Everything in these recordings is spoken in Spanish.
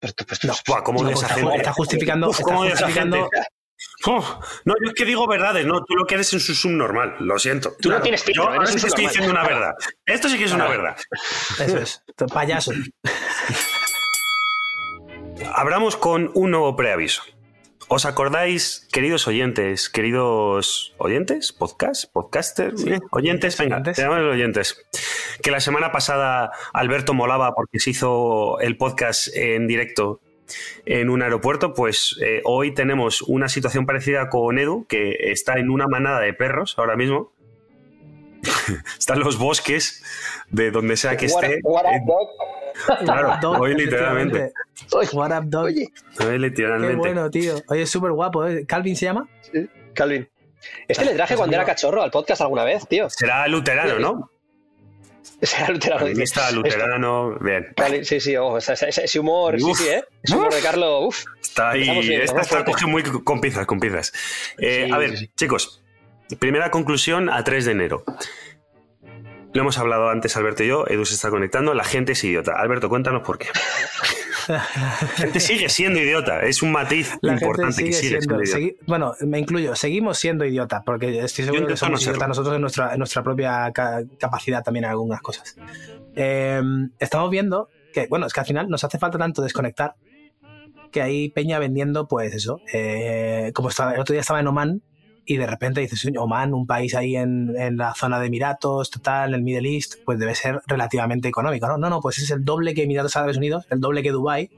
Pues, pues, No, pues, Buah, ¿cómo No, está, gente? está justificando. Uf, está ¿cómo justificando-? Uf, no, yo es que digo verdades, no, tú lo que eres es un subnormal, lo siento. Tú no tienes filtro, Yo ahora sí estoy diciendo una verdad. Esto sí que es una verdad. Eso es. Payaso. Abramos con un nuevo preaviso. ¿Os acordáis, queridos oyentes, queridos oyentes, podcast, podcaster, Eh, oyentes, venga, oyentes. te oyentes, que la semana pasada Alberto molaba porque se hizo el podcast en directo en un aeropuerto, pues eh, hoy tenemos una situación parecida con Edu, que está en una manada de perros ahora mismo. Están los bosques de donde sea que what, esté. what up, Eh, dog? Claro, Dog, hoy literalmente. What up, dog? Oye, Hoy Qué literalmente. bueno, tío. Oye, es súper guapo. ¿eh? ¿Calvin se llama? Calvin. Este le traje cuando era cachorro al podcast alguna vez, tío. Será luterano, ¿no? Ese era luterano. Calvinista, luterano, bien. Sí, sí, ojo, ese, ese- humor, Uf. sí, sí, ¿eh? Ese humor de Carlos, uff. Está ahí. Bien, esta está cogido muy con pinzas, con pinzas. Eh, Sí, a ver, sí. chicos, primera conclusión a 3 de enero. Lo hemos hablado antes, Alberto y yo. Edu se está conectando. La gente es idiota. Alberto, cuéntanos por qué. La gente sigue siendo idiota. Es un matiz La importante que sigue siendo. idiota. bueno, me incluyo. Seguimos siendo idiotas, porque estoy seguro que somos no idiotas nosotros en nuestra, en nuestra propia ca- capacidad también en algunas cosas. Eh, estamos viendo que, bueno, es que al final nos hace falta tanto desconectar que hay peña vendiendo, pues eso. eh, como estaba, el otro día estaba en Oman y de repente dices, "Oye, Oman, un país ahí en, en la zona de Emiratos, total, en el Middle East, pues debe ser relativamente económico, ¿no? No, no, pues es el doble que Emiratos Árabes Unidos, el doble que Dubai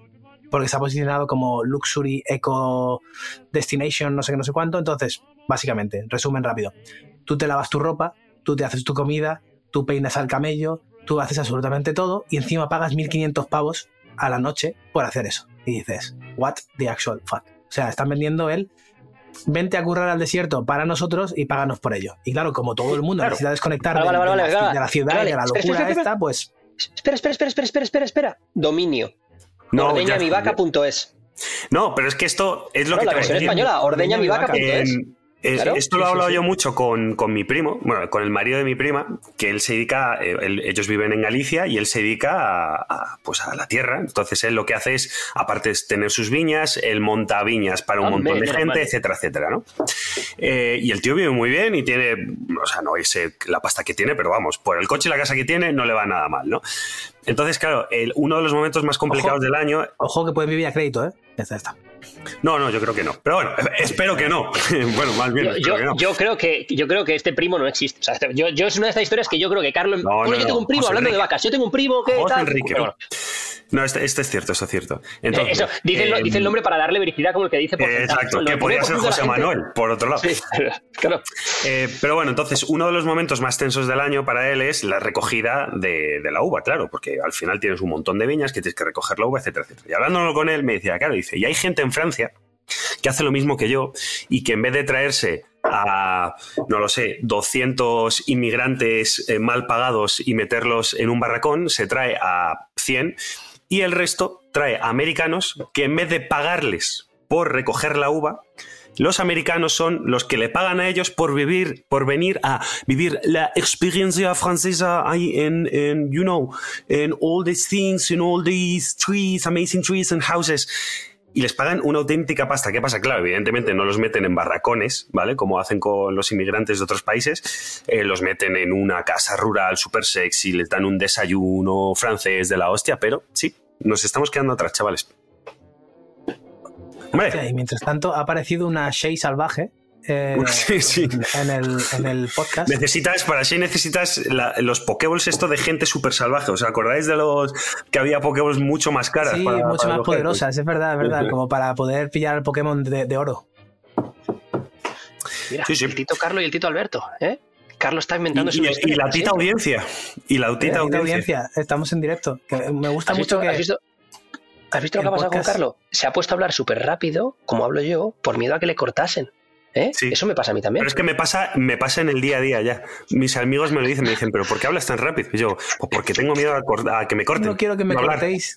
porque está posicionado como Luxury Eco Destination, no sé qué, no sé cuánto. Entonces, básicamente, resumen rápido. Tú te lavas tu ropa, tú te haces tu comida, tú peinas al camello, tú haces absolutamente todo y encima pagas 1.500 pavos a la noche por hacer eso. Y dices, what the actual fuck. O sea, están vendiendo el vente a currar al desierto para nosotros y páganos por ello. Y claro, como todo el mundo Claro. necesita desconectar Vale, de, vale, vale, de la, vale, de la ciudad vale. y de la locura espera, espera. esta, pues Espera, espera, espera, espera, espera, espera, espera. Dominio. No, Ordeñamivaca.es. no, pero es que esto es lo No, que la te voy a versión decir. española, ordeñamivaca.es. Eh, Claro. esto lo he hablado sí. yo mucho con, con mi primo, bueno, con el marido de mi prima, que él se dedica, eh, él- ellos viven en Galicia y él se dedica a, a, pues a la tierra. Entonces él lo que hace es, aparte de tener sus viñas, él monta viñas para un Hombre, montón de gente, etcétera, etcétera, ¿no? Eh, y el tío vive muy bien y tiene, o sea, no sé la pasta que tiene, pero vamos, por el coche y la casa que tiene no le va nada mal, ¿no? Entonces, claro, el- uno de los momentos más complicados Ojo. del año ojo que pueden vivir a crédito, ¿eh? Ya está, ya está. No, no, yo creo que no. Pero bueno, espero que no. bueno, más bien, Yo, que no. yo creo que, yo creo que este primo no existe. O sea, este- yo, yo es una de estas historias que yo creo que Carlos. No, yo tengo un primo José hablando de vacas. Yo tengo un primo que. José tal. Enrique. Bueno, No, este, este es cierto, esto es cierto. Entonces, eso, dice, el, eh, dice el nombre para darle vericidad como el que dice por Exacto, que podría ser 99% de la José Manuel, por otro lado. Sí, claro. Eh, pero bueno, entonces, uno de los momentos más tensos del año para él es la recogida de, de la uva, claro, porque al final tienes un montón de viñas que tienes que recoger la uva, etcétera, etcétera. Y hablándolo con él, me decía, claro, dice, y hay gente en Francia que hace lo mismo que yo y que en vez de traerse a, no lo sé, 200 inmigrantes eh, mal pagados y meterlos en un barracón, se trae a 100 y el resto trae americanos que en vez de pagarles por recoger la uva, los americanos son los que le pagan a ellos por vivir, por venir a vivir la experiencia francesa ahí en, en, you know, en all these things, in all these trees, amazing trees and houses. Y les pagan una auténtica pasta. ¿Qué pasa? Claro, evidentemente no los meten en barracones, ¿vale? Como hacen con los inmigrantes de otros países. Eh, los meten en una casa rural súper sexy, les dan un desayuno francés de la hostia, pero sí, nos estamos quedando atrás, chavales. Hombre, Y mientras tanto ha aparecido una Shay salvaje eh, Sí, sí. En, el, en el podcast. Necesitas, para sí necesitas la- los Pokéballs esto de gente súper salvaje. ¿Os acordáis de los que había Pokéballs mucho más caras? Sí, para- mucho para más coger? poderosas, es verdad, es verdad. Como para poder pillar el Pokémon de, de oro. Mira, Sí, sí. el Tito Carlos y el Tito Alberto. ¿eh? Carlos está inventando Y, su y- y la tita audiencia. Y la tita audiencia. audiencia, estamos en directo. Que me gusta ¿Has mucho visto, que. has visto- has visto lo que ha pasado con Carlos? Se ha puesto a hablar súper rápido, como hablo yo, por miedo a que le cortasen. ¿eh? Sí. Eso me pasa a mí también. Pero es que me pasa, me pasa en el día a día ya. Mis amigos me lo dicen, me dicen, ¿pero por qué hablas tan rápido? Y yo, pues porque tengo miedo a, que me corten. No quiero que me No hablar. cortéis.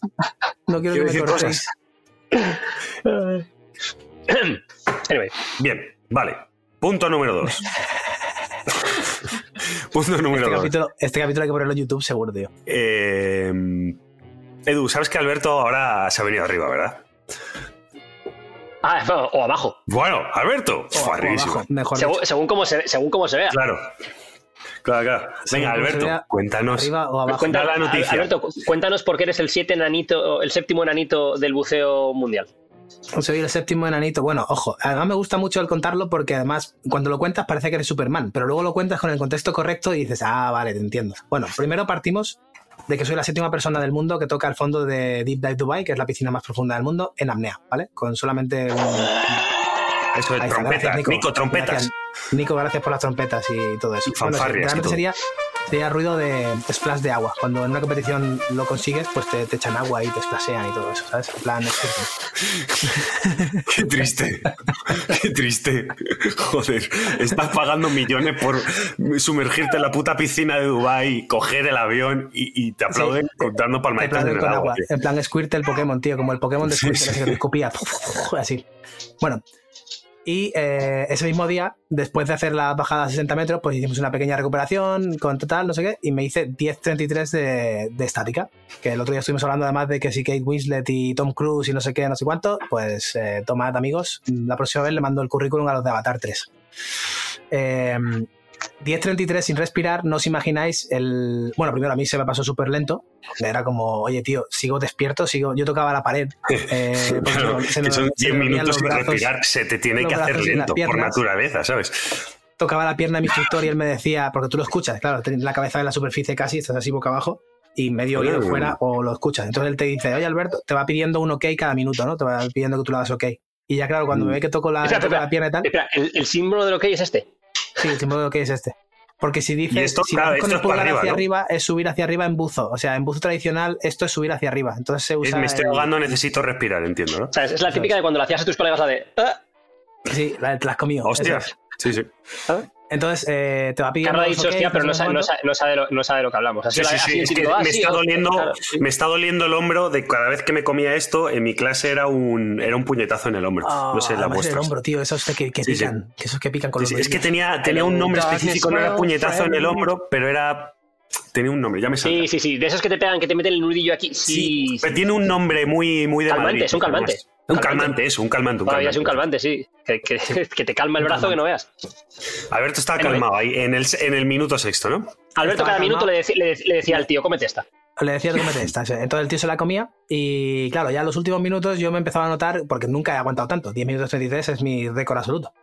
No quiero, Quiero que me decir cortéis. Anyway, Bien, vale. Punto número dos. Punto número Este dos. capítulo, este capítulo hay que ponerlo en YouTube seguro, tío. Eh, Edu, sabes que Alberto ahora se ha venido arriba, ¿verdad? Ah, o abajo. Bueno, Alberto. O- o arribísimo. abajo, mejor Según, según cómo se, según cómo se vea. Claro. Claro, claro. Venga, Alberto, vea, cuéntanos. Arriba o abajo. Cuenta- Da la noticia. Alberto, cu- cuéntanos por qué eres el siete enanito, el séptimo enanito del buceo mundial. Soy el séptimo enanito. Bueno, ojo, además me gusta mucho el contarlo porque además cuando lo cuentas parece que eres Superman, pero luego lo cuentas con el contexto correcto y dices, ah, vale, te entiendo. Bueno, primero partimos de que soy la séptima persona del mundo que toca el fondo de Deep Dive Dubai, que es la piscina más profunda del mundo, en apnea, ¿vale? Con solamente un... Eso de trompetas. gracias, Nico, trompetas. Gracias, Nico, gracias por las trompetas y todo eso. Y fanfarrias y realmente todo. sería, sería ruido de splash de agua. Cuando en una competición lo consigues, pues te, te echan agua y te splashean y todo eso, ¿sabes? En plan, es Qué triste. Qué triste. Joder, estás pagando millones por sumergirte en la puta piscina de Dubai, coger el avión y, y te aplauden Sí. Te palmaditas en el agua. agua. En plan Squirtle el Pokémon, tío, como el Pokémon de Squirtle, sí. así que te escupía. Así. Bueno. Y eh, ese mismo día, después de hacer la bajada a 60 metros, pues hicimos una pequeña recuperación con total, no sé qué, y me hice 10.33 de, de estática. Que el otro día estuvimos hablando además de que si Kate Winslet y Tom Cruise y no sé qué, no sé cuánto, pues eh, tomad amigos, la próxima vez le mando el currículum a los de Avatar 3. Eh, 10.33 sin respirar, no os imagináis el... Bueno, primero a mí se me pasó súper lento. Era como, oye, tío, sigo despierto, sigo... Yo tocaba la pared. eh, porque Claro, se que me- son se 10 me movían minutos sin brazos, respirar, se te tiene que hacer lento por naturaleza, ¿sabes? Tocaba la pierna de mi instructor y él me decía, porque tú lo escuchas, claro, la cabeza en la superficie casi, estás así boca abajo y medio oído Mm. fuera o lo escuchas. Entonces él te dice, oye Alberto, te va pidiendo un ok cada minuto, ¿no? Te va pidiendo que tú le das ok. Y ya claro, cuando Mm. me ve que toco la, Espera, toco espera. la pierna y tal, Espera, el, el símbolo de lo que hay es este. Sí, el símbolo de que es este. Porque si dices, esto, si claro, haces con el pulgar arriba, hacia ¿no? arriba, es subir hacia arriba en buzo. O sea, en buzo tradicional, esto es subir hacia arriba. Entonces se usa. me estoy el- ahogando, necesito respirar, entiendo, ¿no? O sea, es, es la típica de cuando le hacías a tus colegas la de. "Ah". Sí, la, te la has comido. Hostia. es. Sí, sí. Entonces, eh, te va pidiendo. Carla ha los dicho hostia, pero no sabe, no, sabe, no, sabe de lo, no sabe lo que hablamos. Así Sí, la- sí, así sí, el es que me, está doliendo, claro, me está doliendo el hombro de cada vez que me comía esto, en mi clase era un, era un puñetazo en el hombro. Ah, no sé, la además el hombro, tío, esos que, que Sí, sí. pican, que esos que pican con Sí, los sí, es que tenía, tenía un nombre específico, no era puñetazo en el hombro, pero era. Tenía un nombre, ya me sale. Sí, sí, sí. De esos que te pegan, que te meten el nudillo aquí. Sí, sí. pero tiene un nombre muy, muy de Calmante, Madrid, es un calmante. Un Calmante. calmante, eso, un calmante. Un Todavía calmante. es un calmante, sí. Que, que- que te calma el Un brazo que no veas. Alberto estaba calmado ahí, en el, en el minuto sexto, ¿no? Alberto cada minuto calmado. le, deci- le, le decía al tío, cómete esta. Le decía cómete esta. Entonces el tío se la comía y claro, ya en los últimos minutos yo me empezaba a notar, porque nunca he aguantado tanto, 10 minutos 33 es mi récord absoluto.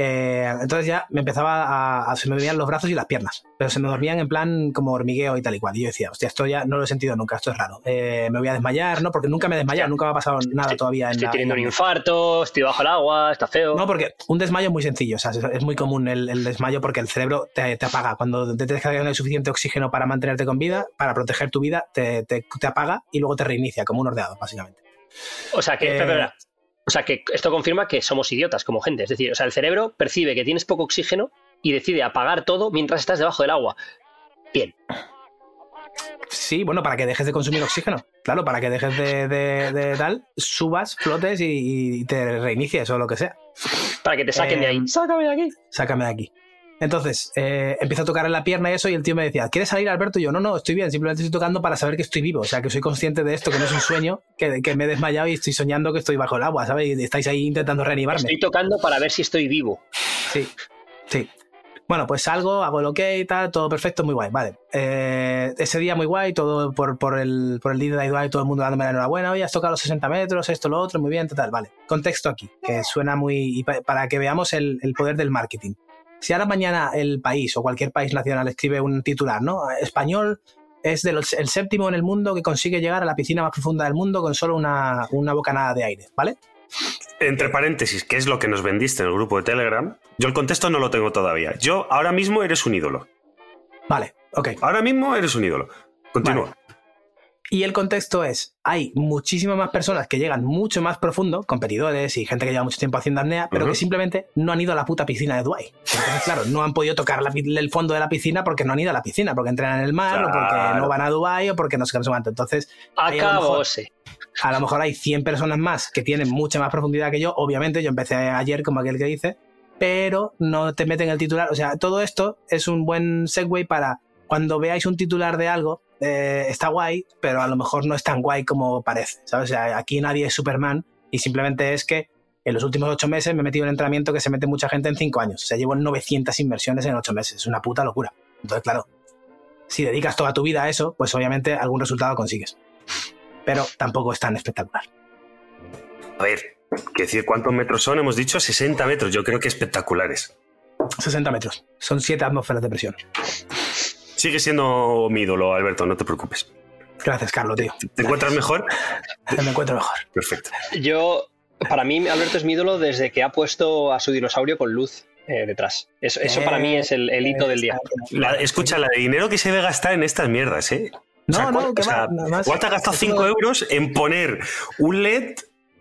Eh, entonces ya me empezaba a, a- se me movían los brazos y las piernas, pero se me dormían en plan como hormigueo y tal y cual. Y yo decía, hostia, esto ya no lo he sentido nunca, esto es raro. Eh, me voy a desmayar, ¿no? Porque nunca me he desmayado, nunca me ha pasado nada todavía en Estoy la- teniendo un en la- infarto, estoy bajo el agua, está feo. No, porque un desmayo es muy sencillo, o sea, es- muy común el, el desmayo porque el cerebro te, te apaga. Cuando te dar el suficiente oxígeno para mantenerte con vida, para proteger tu vida, te, te- te apaga y luego te reinicia, como un ordenador, básicamente. O sea que, Eh. O sea que esto confirma que somos idiotas como gente. Es decir, o sea, el cerebro percibe que tienes poco oxígeno y decide apagar todo mientras estás debajo del agua. Bien. Sí, bueno, para que dejes de consumir oxígeno. Claro, para que dejes de, de- de tal, subas, flotes y, y te reinicies o lo que sea. Para que te saquen de ahí. Sácame de aquí. Sácame de aquí. Entonces, eh, empiezo a tocar en la pierna y eso, y el tío me decía, ¿quieres salir, Alberto? Y yo, no, no, estoy bien, simplemente estoy tocando para saber que estoy vivo. O sea, que soy consciente de esto, que no es un sueño, que, que me he desmayado y estoy soñando que estoy bajo el agua, ¿sabes? Y estáis ahí intentando reanimarme. Estoy tocando para ver si estoy vivo. Sí, sí. Bueno, pues salgo, hago el ok y tal, todo perfecto, muy guay, vale. Eh, ese día muy guay, todo por, por el, por el día de Iduay, todo el mundo dándome la enhorabuena, oye, has tocado los 60 metros, esto, lo otro, muy bien, total, vale. Contexto aquí, que suena muy... y pa- para que veamos el, el poder del marketing. Si ahora mañana el país o cualquier país nacional escribe un titular, ¿no? Español es el séptimo en el mundo que consigue llegar a la piscina más profunda del mundo con solo una, una bocanada de aire, ¿vale? Entre paréntesis, ¿qué es lo que nos vendiste en el grupo de Telegram? Yo el contexto no lo tengo todavía. Yo ahora mismo eres un ídolo. Vale, ok. Ahora mismo eres un ídolo. Continúa. Y el contexto es, hay muchísimas más personas que llegan mucho más profundo, competidores y gente que lleva mucho tiempo haciendo apnea, pero que simplemente no han ido a la puta piscina de Dubai. Entonces, claro, no han podido tocar la el fondo de la piscina porque no han ido a la piscina, porque entrenan en el mar, o porque no van a Dubai, o porque no no sé cuánto. Entonces, Ahí a lo mejor- Acabóse. a lo mejor hay 100 personas más que tienen mucha más profundidad que yo. Obviamente, yo empecé ayer como aquel que dice, pero no te meten el titular. O sea, todo esto es un buen segue para cuando veáis un titular de algo, eh, está guay, pero a lo mejor no es tan guay como parece, ¿sabes? O sea, aquí nadie es Superman y simplemente es que en los últimos ocho meses me he metido en entrenamiento que se mete mucha gente en cinco años. O sea, llevo 900 inversiones en ocho meses. Es una puta locura. Entonces, claro, si dedicas toda tu vida a eso, pues obviamente algún resultado consigues. Pero tampoco es tan espectacular. A ver, ¿qué decir cuántos metros son? Hemos dicho 60 metros. Yo creo que espectaculares. 60 metros. Son 7 atmósferas de presión. Sigue siendo mi ídolo, Alberto, no te preocupes. Gracias, Carlos, tío. ¿Te encuentras mejor? Me encuentro mejor. Perfecto. Yo, para mí, Alberto es mi ídolo desde que ha puesto a su dinosaurio con luz eh, detrás. Eso, eso para mí es el, el hito del día. La- escucha, la de dinero que se debe gastar en estas mierdas, ¿eh? No, O sea, no, ¿cuál- que o sea, más. ¿Cuánto has gastado Eso 5 no- euros en poner un LED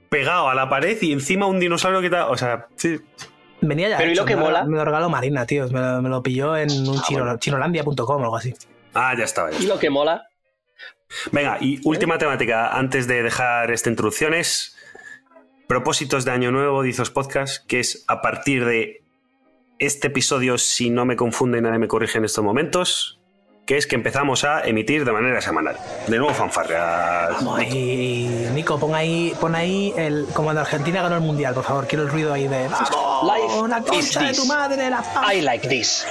pegado a la pared y encima un dinosaurio que está. O sea, sí. Venía ya Pero ¿y lo que me mola? Me lo regaló Marina, tío. Me lo, me lo pilló en un chino, chinolandia.com o algo así. Ah, ya estaba. ya Y lo que mola, Venga, y última temática antes de dejar esta introducción es propósitos de Año Nuevo, Dizos Podcast, que es a partir de este episodio, si no me confunde y nadie me corrige en estos momentos, que es que empezamos a emitir de manera semanal. De nuevo fanfarria. Vamos ahí, Nico, pon ahí, pon ahí el. Como cuando Argentina ganó el mundial, por favor. Quiero el ruido ahí de. ¡Vamos! Life ¡La is concha de this. tu madre! ¡La! I like this.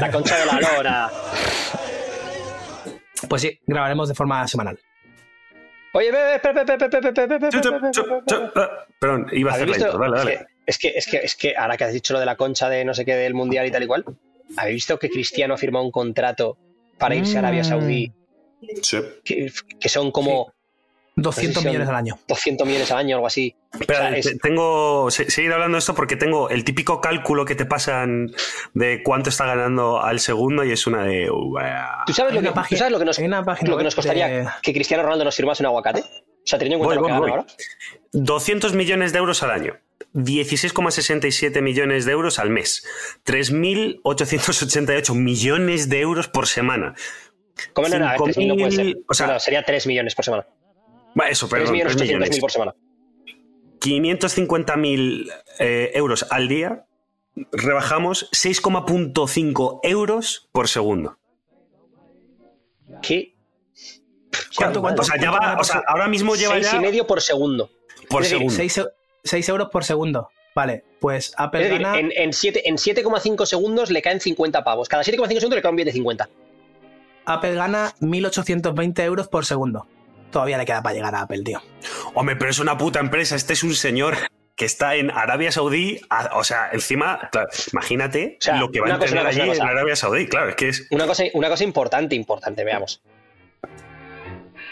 La concha de la lora. Pues sí, grabaremos de forma semanal. Oye, ve, espera, espera, espera, espera, espera, espera, Chu, chu, espera, chu, espera, chu, espera. Perdón, iba a hacer ¿Habéis la. Dale, dale. Es que, es que, es que ahora que has dicho lo de la concha de no sé qué del mundial y tal y cual, ¿habéis visto que Cristiano ha firmado un contrato para irse a Arabia Mm. Saudí Sí. que, que son como 200 Decisión. millones al año. 200 millones al año o algo así? Espera, O sea, es- te- tengo. se- Seguir hablando de esto porque tengo el típico cálculo que te pasan de cuánto está ganando al segundo y es una de. uah. ¿Tú sabes, lo que, tú página- sabes lo que nos, lo que costaría de- que Cristiano Ronaldo nos firmase un aguacate? O sea, teniendo en cuenta Voy, lo que voy, gana voy. ahora. 200 millones de euros al año. 16,67 millones de euros al mes. 3.888 millones de euros por semana. ¿Cómo no? no, a ver, 3.000 no puede ser. 5.000, o sea- No, no, sería 3 millones por semana. Eso, 3 perdón. millones 3 800 millones. mil por semana. 550.000 eh, euros al día. Rebajamos 6,5 euros por segundo. ¿Qué? ¿Cuánto, cuánto? O sea, ya va, o sea, ahora mismo lleva Seis ya y medio por segundo. por decir, segundo. 6, euros por segundo. Vale, pues Apple Es decir, gana. en, en siete- en 7,5 segundos le caen 50 pavos. Cada 7,5 segundos le cae un billete de 50. Apple gana 1.820 euros por segundo. Todavía le queda para llegar a Apple, tío. Hombre, pero es una puta empresa. Este es un señor que está en Arabia Saudí. a- o sea, encima, claro, imagínate O sea, lo que va a cosa, allí en. Arabia Saudí. Claro, es que es. Una cosa, una cosa importante, importante, veamos.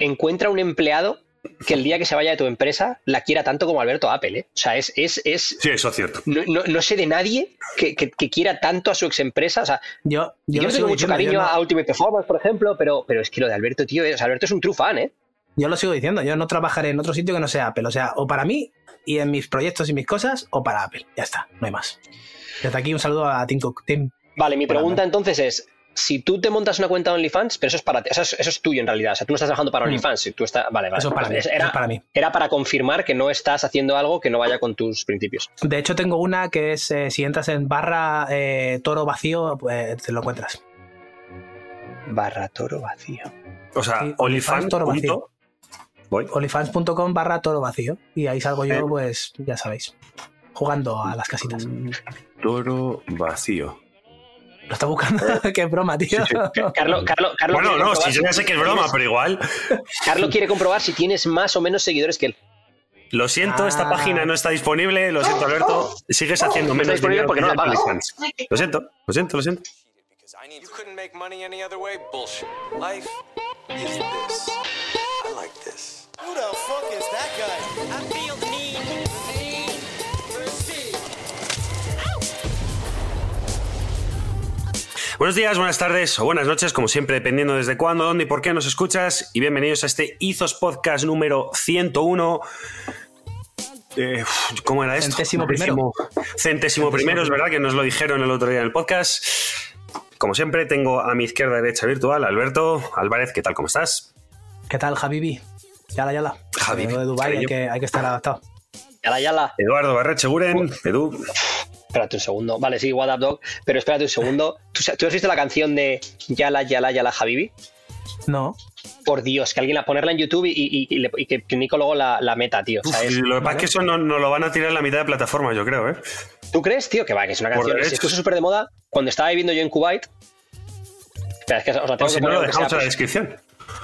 Encuentra un empleado que el día que se vaya de tu empresa la quiera tanto como Alberto Apple, ¿eh? O sea, es, es, es Sí, eso es cierto. no, no- no sé de nadie que, que- que quiera tanto a su ex empresa. O sea, Yo, yo, lo tengo mucho diciendo, cariño no- a Ultimate Performance, por ejemplo, pero, pero es que lo de Alberto, tío, es, Alberto es un true fan, ¿eh? yo lo sigo diciendo. Yo no trabajaré en otro sitio que no sea Apple. O sea, o para mí y en mis proyectos y mis cosas, o para Apple. Ya está, no hay más. Desde aquí un saludo a Tim Cook. Tim, Vale, mi pregunta entonces es, si tú te montas una cuenta de OnlyFans, pero eso es para ti, eso, es tuyo en realidad, o sea, tú no estás trabajando para Mm. OnlyFans, si tú estás, vale, vale. eso es para mí. Era, eso es para mí. era para confirmar que no estás haciendo algo que no vaya con tus principios. De hecho, tengo una que es eh, si entras en barra eh, toro vacío, pues te lo encuentras. Barra toro vacío. O sea, Sí, OnlyFans. toro vacío. Voy. Olifans.com barra toro vacío. Y ahí salgo Eh. yo, pues ya sabéis, jugando a las casitas. Toro vacío. Lo está buscando. Qué broma, tío. Carlos, Carlos, Carlos, Bueno, no, si yo ya sé que es broma, pero igual. Carlos quiere comprobar si tienes más o menos seguidores que él. Lo siento, esta Ah. página no está disponible. Lo siento, Alberto. Sigues haciendo No está menos disponible porque no la pagas. Lo siento, lo siento, lo siento. You couldn't make money any other way? Bullshit. Life is this. I like this. Who the fuck is that guy? I feel Buenos días, buenas tardes o buenas noches, como siempre, dependiendo desde cuándo, dónde y por qué nos escuchas. Y bienvenidos a este Izos Podcast número 101. Eh, ¿Cómo era esto? Centésimo primero. Centésimo, centésimo primero, es verdad que nos lo dijeron el otro día en el podcast. Como siempre, tengo a mi izquierda derecha virtual Alberto Álvarez. ¿Qué tal? ¿Cómo estás? ¿Qué tal, Javibi? Yala, yala. Javi, Vengo de Dubai, hay que, hay que estar adaptado. Yala, yala. Eduardo Barrecheguren, Edu. Espérate un segundo. Vale, sí, What Up Dog, pero espérate un segundo. ¿Tú, has visto la canción de Yala, Yala, Yala, Habibi? No. Por Dios, que alguien la ponerla en YouTube y, y- y le- y que, que Nico luego la, la meta, tío. Uf, ¿sabes? lo que pasa es que eso no, no lo van a tirar en la mitad de plataforma, yo creo, ¿eh? ¿Tú crees, tío, que va, que es una canción que se puso súper de moda cuando estaba viviendo yo en Kuwait? Espera, es que os la tengo O si que no, lo sea, dejamos en la pues, descripción.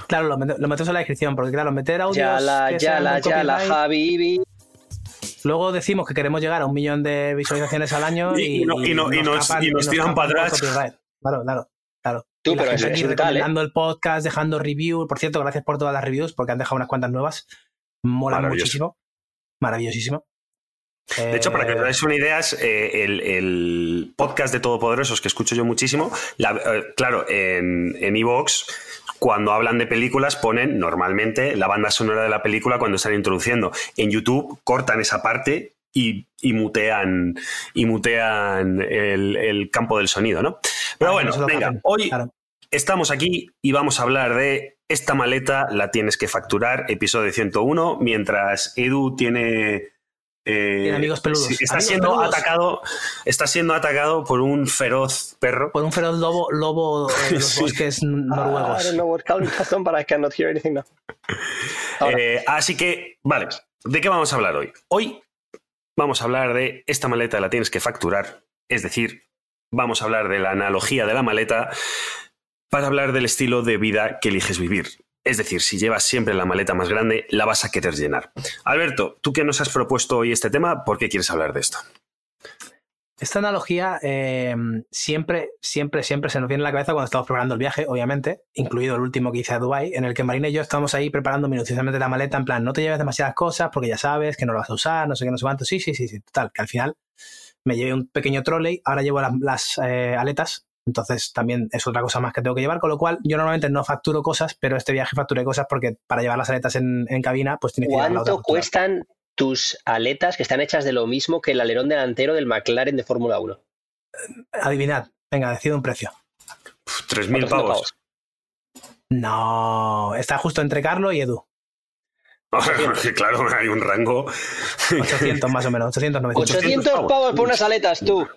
Claro, lo, mete- lo metemos en la descripción, porque claro, meter audios. Yala, yala, yala, Habibi. Luego decimos que queremos llegar a un millón de visualizaciones al año Y- y, y no- y no- y nos- capan- y nos tiran capan para atrás. Claro, claro, claro. Tú, Y la pero gente es- aquí es brutal, ¿eh? el podcast, dejando review. Por cierto, gracias por todas las reviews, porque han dejado unas cuantas nuevas. Maravilloso. muchísimo. Maravillosísimo. De hecho, para que os hagáis una idea, es, eh, el, el podcast de Todopoderosos que escucho yo muchísimo, la- eh, claro, en en Evox, cuando hablan de películas, ponen normalmente la banda sonora de la película cuando están introduciendo. En YouTube cortan esa parte y, y mutean, y mutean el, el campo del sonido, ¿no? Pero que bueno, venga, hoy Claro. Estamos aquí y vamos a hablar de esta maleta la tienes que facturar, episodio 101, mientras Edu tiene... eh, amigos peludos. está Amigos siendo peludos. atacado, está siendo atacado por un feroz perro. Por un feroz lobo, lobo de los Sí. bosques I noruegos. don't know what Calvin has done, but I cannot hear anything now. Ahora. Eh, así que, vale, ¿de qué vamos a hablar hoy? Hoy vamos a hablar de esta maleta la tienes que facturar, es decir, vamos a hablar de la analogía de la maleta para hablar del estilo de vida que eliges vivir. Es decir, si llevas siempre la maleta más grande, la vas a querer llenar. Alberto, tú que nos has propuesto hoy este tema, ¿por qué quieres hablar de esto? Esta analogía eh, siempre, siempre, siempre se nos viene a la cabeza cuando estamos preparando el viaje, obviamente, incluido el último que hice a Dubai, en el que Marina y yo estábamos ahí preparando minuciosamente la maleta, en plan, no te lleves demasiadas cosas porque ya sabes que no lo vas a usar, no sé qué, no sé cuánto. Sí, sí, sí, sí, total, que al final me llevé un pequeño trolley, ahora llevo las, las, eh, aletas, entonces también es otra cosa más que tengo que llevar, con lo cual yo normalmente no facturo cosas, pero este viaje facturé cosas porque para llevar las aletas en, en cabina, pues tienes que llevar la otra ¿Cuánto cuestan tus aletas que están hechas de lo mismo que el alerón delantero del McLaren de Fórmula 1? Adivinad, venga, decido un precio. Pff, 3.000 400 pavos. No, está justo entre Carlos y Edu. claro, hay un rango. 800 más o menos, 800, 900. 800 pavos. pavos por unas aletas, tú.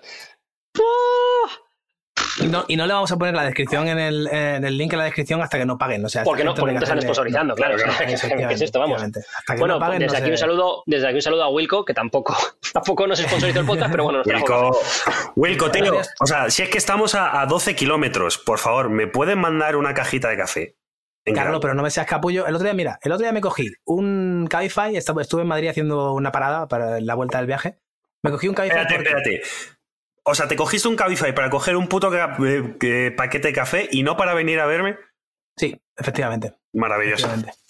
Y no, y no le vamos a poner la descripción en el, en el link en la descripción hasta que no paguen. O sea, Porque no, porque te están sponsorizando, claro. claro, ¿Qué es esto? Vamos. efectivamente. Hasta que Bueno, no paguen, desde no aquí se- un saludo, desde aquí un saludo a Wilco, que tampoco, tampoco nos sponsorizó el podcast, pero bueno, nos Wilco, Wilco, tío, o sea, si es que estamos a, a 12 kilómetros, por favor, ¿me pueden mandar una cajita de café? Carlos, pero no me seas capullo. El otro día, mira, el otro día me cogí un Cabify, estaba- estuve en Madrid haciendo una parada para la vuelta del viaje. Me cogí un Cabify Espérate, porque- espérate. O sea, ¿te cogiste un Cabify para coger un puto ca- eh, paquete de café y no para venir a verme? Sí, efectivamente. Maravilloso. efectivamente.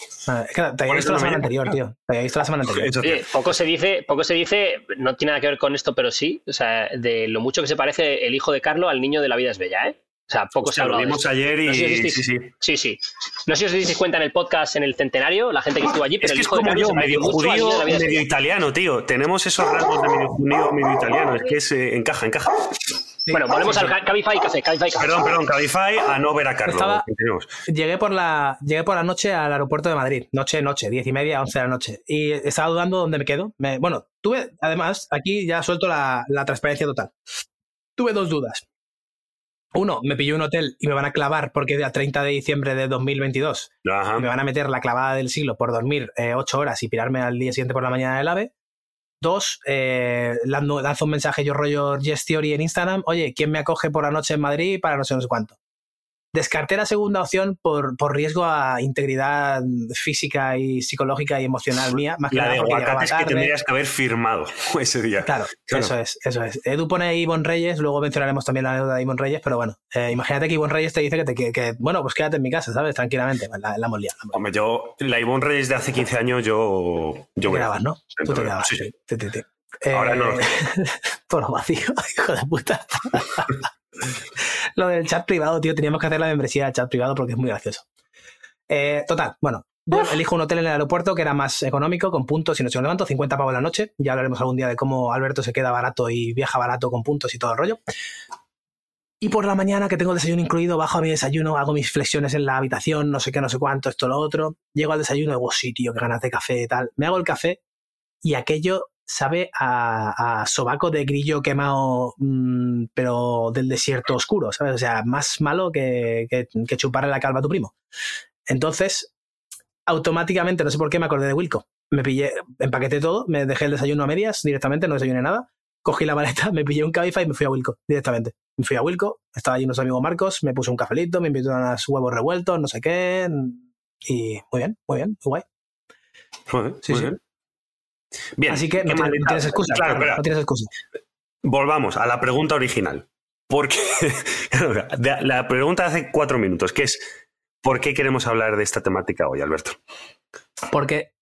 Es que te había visto la semana anterior, tío. Te había visto la semana anterior. Oye, poco se dice, poco se dice, no tiene nada que ver con esto, pero sí, o sea, de lo mucho que se parece el hijo de Carlos al niño de la vida es bella, ¿eh? O sea, poco se Hostia, ha lo hablado de vimos ayer y No sé si os disteis- sí, sí. Sí, sí. No sé si os disteis cuenta en el podcast en el centenario, la gente que estuvo allí, pero Es el que es hijo de como Carlos yo, se medio al judío, de es medio italiano, tío. Tenemos esos rasgos de medio judío, medio italiano. Es que es, eh, encaja, encaja. Bueno, volvemos al Ca- Cabify Café, Cabify Café. Perdón, perdón, Cabify a no ver a Carlos. Estaba-. Llegué por la, llegué por la noche al aeropuerto de Madrid. Noche, noche, diez y media, once de la noche. Y estaba dudando dónde me quedo. Me- bueno, tuve, además, aquí ya suelto la, la transparencia total. Tuve dos dudas. Uno, me pilló un hotel y me van a clavar porque es a 30 de diciembre de 2022 Ajá. me van a meter la clavada del siglo por dormir eh, ocho horas y pirarme al día siguiente por la mañana del AVE. Dos, eh, lanzo, lanzo un mensaje yo rollo Yes Theory en Instagram. Oye, ¿quién me acoge por la noche en Madrid para no sé no sé cuánto? Descarté la segunda opción por, por riesgo a integridad física y psicológica y emocional mía. Más La de aguacates que tendrías que haber firmado ese día. Claro, Claro. eso es, eso es. Edu pone ahí Ivonne Reyes, luego mencionaremos también la anécdota de Ivonne Reyes, pero bueno, eh, imagínate que Ivonne Reyes te dice que, te, que, que, bueno, pues quédate en mi casa, ¿sabes? Tranquilamente, la, la la liado. Hombre, yo, la Ivonne Reyes de hace 15 años, yo. yo Te grabas, ¿no? Tú te grabas. Sí, sí. Ahora no. Todo vacío, hijo de puta. Lo del chat privado, tío, teníamos que hacer la membresía del chat privado porque es muy gracioso. Eh, total, bueno, yo elijo un hotel en el aeropuerto que era más económico, con puntos y no sé cuánto, 50 pavos la noche. Ya hablaremos algún día de cómo Alberto se queda barato y viaja barato con puntos y todo el rollo. Y por la mañana, que tengo el desayuno incluido, bajo a mi desayuno, hago mis flexiones en la habitación, no sé qué, no sé cuánto, esto, lo otro. Llego al desayuno y digo, sí, tío, qué ganas de café y tal. Me hago el café y aquello sabe a, a sobaco de grillo quemado, mm, pero del desierto oscuro, ¿sabes? O sea, más malo que, que, que chuparle la calva a tu primo. Entonces, automáticamente, no sé por qué, me acordé de Wilco. Me pillé, empaqueté todo, me dejé el desayuno a medias directamente, no desayuné nada. Cogí la maleta, me pillé un Cabify y me fui a Wilco directamente. Me fui a Wilco, estaba allí nuestro amigo Marcos, me puso un cafelito, me invitó a unos huevos revueltos, no sé qué. Y muy bien, muy bien, muy guay. Joder, Sí, muy sí. bien. Bien, Así que ¿qué no, tienes- maleta? no tienes excusa. Claro, no tienes excusa. Volvamos a la pregunta original. ¿Por qué? De- la pregunta de hace cuatro minutos, que es ¿por qué queremos hablar de esta temática hoy, Alberto? Porque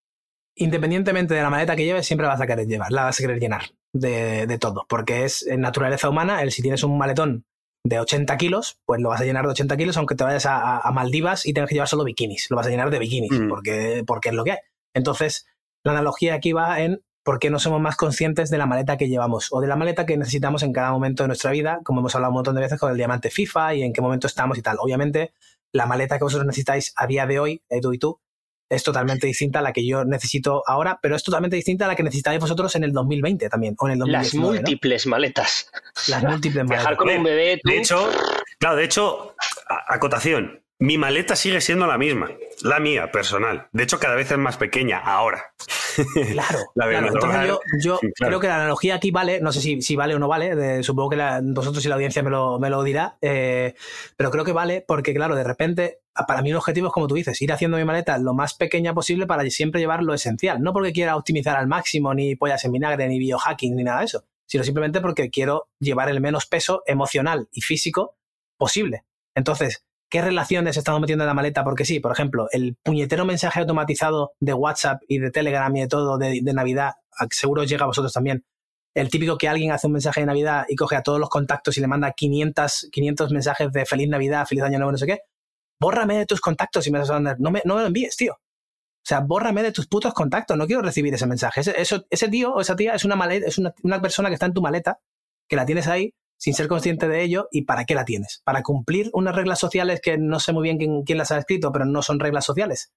independientemente de la maleta que lleves, siempre vas a querer llevar, la vas a querer llenar de, de todo. Porque es en naturaleza humana, el si tienes un maletón de 80 kilos, pues lo vas a llenar de 80 kilos, aunque te vayas a, a- a Maldivas y tengas que llevar solo bikinis. Lo vas a llenar de bikinis, Mm. porque, porque es lo que hay. Entonces, la analogía aquí va en por qué no somos más conscientes de la maleta que llevamos o de la maleta que necesitamos en cada momento de nuestra vida, como hemos hablado un montón de veces con el diamante FIFA y en qué momento estamos y tal. Obviamente, la maleta que vosotros necesitáis a día de hoy, Edu y tú, es totalmente distinta a la que yo necesito ahora, pero es totalmente distinta a la que necesitáis vosotros en el 2020 también, o en el Las 2019. ¿no? múltiples maletas. Las múltiples Viajar maletas. con un bebé, tú, De hecho, claro, de hecho, acotación, mi maleta sigue siendo la misma, la mía, personal. De hecho, cada vez es más pequeña ahora. Claro, La claro. verdad, Entonces yo, yo Sí, claro. creo que la analogía aquí vale, no sé si, si vale o no vale, de- supongo que la- vosotros y la audiencia me lo, me lo dirá, eh, pero creo que vale porque, claro, de repente, para mí un objetivo es, como tú dices, ir haciendo mi maleta lo más pequeña posible para siempre llevar lo esencial. No porque quiera optimizar al máximo, ni pollas en vinagre, ni biohacking, ni nada de eso, sino simplemente porque quiero llevar el menos peso emocional y físico posible. Entonces, ¿qué relaciones estamos metiendo en la maleta? Porque sí, por ejemplo, el puñetero mensaje automatizado de WhatsApp y de Telegram y de todo de, Navidad, seguro llega a vosotros también. El típico que alguien hace un mensaje de Navidad y coge a todos los contactos y le manda 500, 500 mensajes de feliz Navidad, feliz año nuevo, no sé qué. Bórrame de tus contactos y me vas a. No me, no me lo envíes, tío. O sea, bórrame de tus putos contactos. No quiero recibir ese mensaje. Ese, ese tío o esa tía es una maleta, es una, una persona que está en tu maleta, que la tienes ahí sin ser consciente de ello. ¿Y para qué la tienes? ¿Para cumplir unas reglas sociales que no sé muy bien quién, quién las ha escrito, pero no son reglas sociales?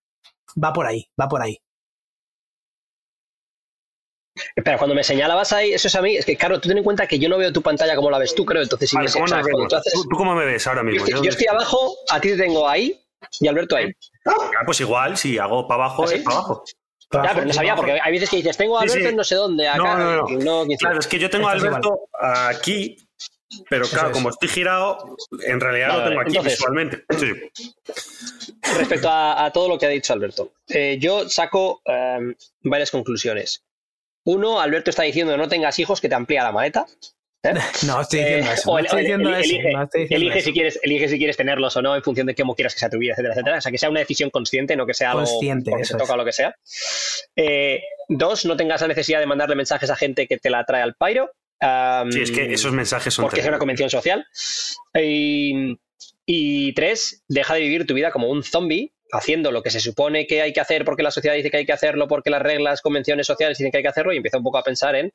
Va por ahí, va por ahí. Espera, cuando me señalabas ahí, eso es a mí, es que claro, tú ten en cuenta que yo no veo tu pantalla como la ves tú, creo, entonces si Vale, me ¿cómo tú haces- ¿Tú, tú cómo me ves ahora yo, mismo? estoy, yo estoy abajo, a ti te tengo ahí y Alberto ahí. Ah, pues igual, si hago para abajo, ¿Ah, es para abajo. Ya, pero no sabía, porque hay veces que dices, tengo a Alberto sí. en no sé dónde, acá, No, no, no. no. Claro, es que yo tengo a Alberto aquí, pero claro, es. como estoy girado, en realidad Vale, lo tengo aquí Entonces- visualmente. Sí. respecto a, a todo lo que ha dicho Alberto. Eh, yo saco em, varias conclusiones. Uno, Alberto está diciendo no tengas hijos que te amplía la maleta. ¿eh? No estoy diciendo Eh, eso. No estoy diciendo el- elige- no estoy diciendo Elige eso. si, quieres, elige si quieres tenerlos o no en función de cómo quieras que sea tu vida, etcétera, etcétera. O sea, que sea una decisión consciente, no que sea algo Consciente, porque te toca o lo que sea. Eh, dos, no tengas la necesidad de mandarle mensajes a gente que te la trae al pairo. Sí, es que esos mensajes son porque es una convención social. Y, y tres, deja de vivir tu vida como un zombie, haciendo lo que se supone que hay que hacer porque la sociedad dice que hay que hacerlo, porque las reglas, convenciones sociales dicen que hay que hacerlo, y empieza un poco a pensar en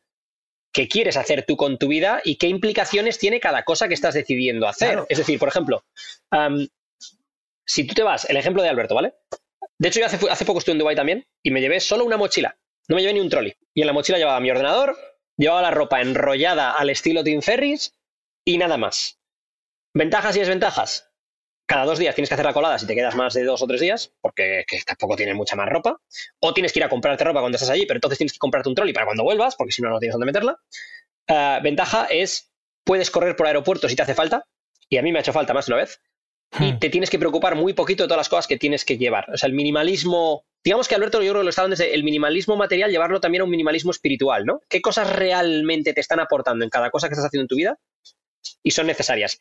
qué quieres hacer tú con tu vida y qué implicaciones tiene cada cosa que estás decidiendo hacer. Claro. Es decir, por ejemplo, si tú te vas, el ejemplo de Alberto, ¿vale? De hecho, yo hace, hace poco estuve en Dubái también y me llevé solo una mochila. No me llevé ni un trolley. Y en la mochila llevaba mi ordenador, llevaba la ropa enrollada al estilo Tim Ferris y nada más. Ventajas y desventajas. Cada dos días tienes que hacer la colada si te quedas más de dos o tres días, porque que tampoco tienes mucha más ropa. O tienes que ir a comprarte ropa cuando estás allí, pero entonces tienes que comprarte un trolley para cuando vuelvas, porque si no, no tienes dónde meterla. Ah, ventaja es, puedes correr por aeropuertos si te hace falta, y a mí me ha hecho falta más de una vez y Hmm. te tienes que preocupar muy poquito de todas las cosas que tienes que llevar. O sea, el minimalismo, digamos que Alberto yo creo que lo está dando desde el minimalismo material, llevarlo también a un minimalismo espiritual, ¿no? ¿Qué cosas realmente te están aportando en cada cosa que estás haciendo en tu vida y son necesarias?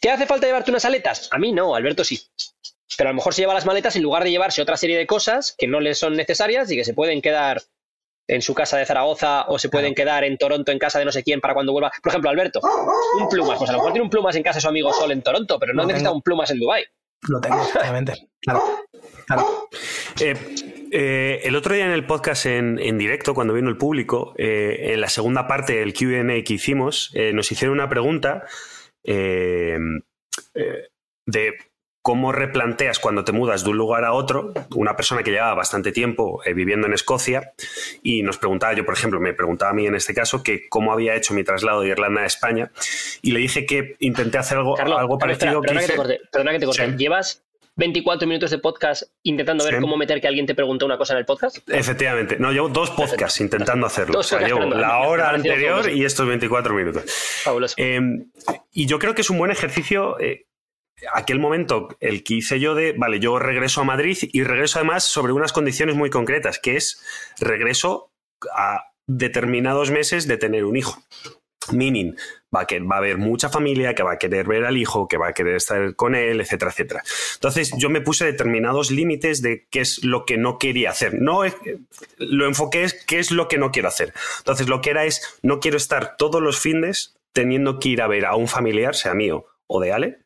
¿Te hace falta llevarte unas aletas? A mí no, Alberto sí. Pero a lo mejor se lleva las maletas en lugar de llevarse otra serie de cosas que no le son necesarias y que se pueden quedar en su casa de Zaragoza o se pueden quedar en Toronto en casa de no sé quién para cuando vuelva. Por ejemplo, Alberto, un plumas. Pues a lo mejor tiene un plumas en casa de su amigo Sol en Toronto, pero no No necesita tengo. un plumas en Dubai. Lo tengo, obviamente. Claro. claro. Eh, eh, el otro día en el podcast en, en directo, cuando vino el público, eh, en la segunda parte del QA que hicimos, eh, nos hicieron una pregunta eh, eh, de cómo replanteas cuando te mudas de un lugar a otro. Una persona que llevaba bastante tiempo eh, viviendo en Escocia y nos preguntaba, yo por ejemplo, me preguntaba a mí en este caso que cómo había hecho mi traslado de Irlanda a España y le dije que intenté hacer algo, Carlos, algo espera, parecido que perdona, que te corte, perdona que te corte. Sí. ¿Llevas 24 minutos de podcast intentando ver Sí. cómo meter que alguien te preguntó una cosa en el podcast? Efectivamente. No, llevo dos podcasts intentando hacerlo. O sea, llevo la Me ha hora anterior y estos 24 minutos. Fabuloso. Eh, y yo creo que es un buen ejercicio. eh, aquel momento, el que hice yo de, vale, yo regreso a Madrid y regreso además sobre unas condiciones muy concretas, que es regreso a determinados meses de tener un hijo. Meaning, va a, haber mucha familia que va a querer ver al hijo, que va a querer estar con él, etcétera, etcétera. Entonces yo me puse determinados límites de qué es lo que no quería hacer. No lo enfoqué es qué es lo que no quiero hacer. Entonces lo que era es, no quiero estar todos los fines teniendo que ir a ver a un familiar, sea mío o de Ale,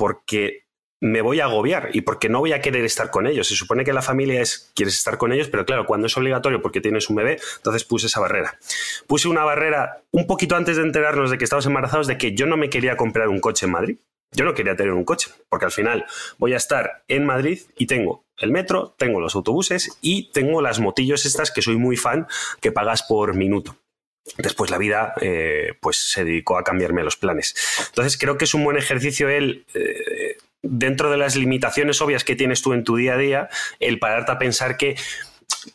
porque me voy a agobiar y porque no voy a querer estar con ellos. Se supone que la familia es, quieres estar con ellos, pero claro, cuando es obligatorio porque tienes un bebé, entonces puse esa barrera. Puse una barrera un poquito antes de enterarnos de que estábamos embarazados de que yo no me quería comprar un coche en Madrid. Yo no quería tener un coche, porque al final voy a estar en Madrid y tengo el metro, tengo los autobuses y tengo las motillos estas que soy muy fan, que pagas por minuto. Después la vida eh, pues se dedicó a cambiarme los planes. Entonces creo que es un buen ejercicio el, eh, dentro de las limitaciones obvias que tienes tú en tu día a día, el pararte a pensar que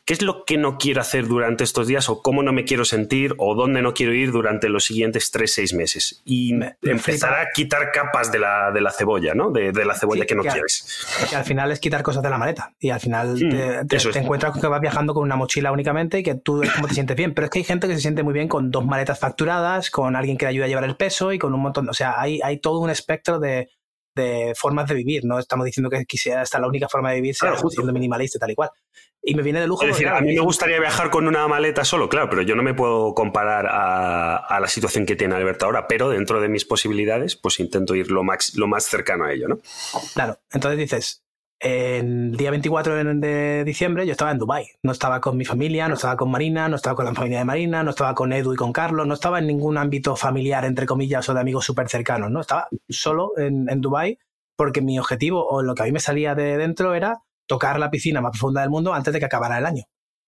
qué es lo que no quiero hacer durante estos días o cómo no me quiero sentir o dónde no quiero ir durante los siguientes tres, seis meses. Y Me- me empezar flipa. a quitar capas de la, de la cebolla, ¿no? De, de la cebolla Sí, que no que- quieres. que al final es quitar cosas de la maleta y al final Mm, te, encuentras con que vas viajando con una mochila únicamente y que tú es como te sientes bien, pero es que hay gente que se siente muy bien con dos maletas facturadas, con alguien que le ayuda a llevar el peso y con un montón, o sea, hay, hay todo un espectro de, de formas de vivir, no estamos diciendo que quisiera esta la única forma de vivir sea Claro, siendo minimalista y tal y cual. Y me viene de lujo. Es decir, claro, a mí me gustaría viajar con una maleta solo, claro, pero yo no me puedo comparar a, a la situación que tiene Alberto ahora, pero dentro de mis posibilidades, pues intento ir lo más, lo más cercano a ello, ¿no? Claro, entonces dices, el día 24 de- de diciembre yo estaba en Dubai, no estaba con mi familia, no estaba con Marina, no estaba con la familia de Marina, no estaba con Edu y con Carlos, no estaba en ningún ámbito familiar, entre comillas, o de amigos súper cercanos, ¿no? Estaba solo en, en Dubai porque mi objetivo o lo que a mí me salía de dentro era tocar la piscina más profunda del mundo antes de que acabara el año.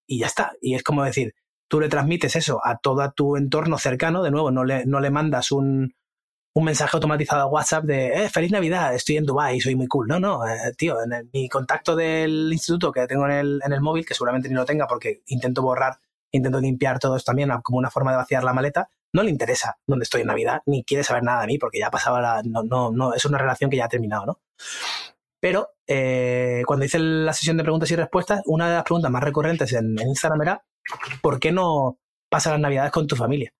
Y ya está. Y es como decir, tú le transmites eso a todo tu entorno cercano, de nuevo, no le, no le mandas un, un mensaje automatizado a WhatsApp de eh, feliz Navidad, estoy en Dubai, soy muy cool. No, no, eh, tío, mi contacto del instituto que tengo en el, en el móvil, que seguramente ni lo tenga porque intento borrar, intento limpiar todo esto también como una forma de vaciar la maleta, no le interesa dónde estoy en Navidad, ni quiere saber nada de mí porque ya pasaba la. No, no, no, es una relación que ya ha terminado, ¿no? Pero eh, cuando hice la sesión de preguntas y respuestas, una de las preguntas más recurrentes en, en Instagram era: ¿por qué no pasas las Navidades con tu familia?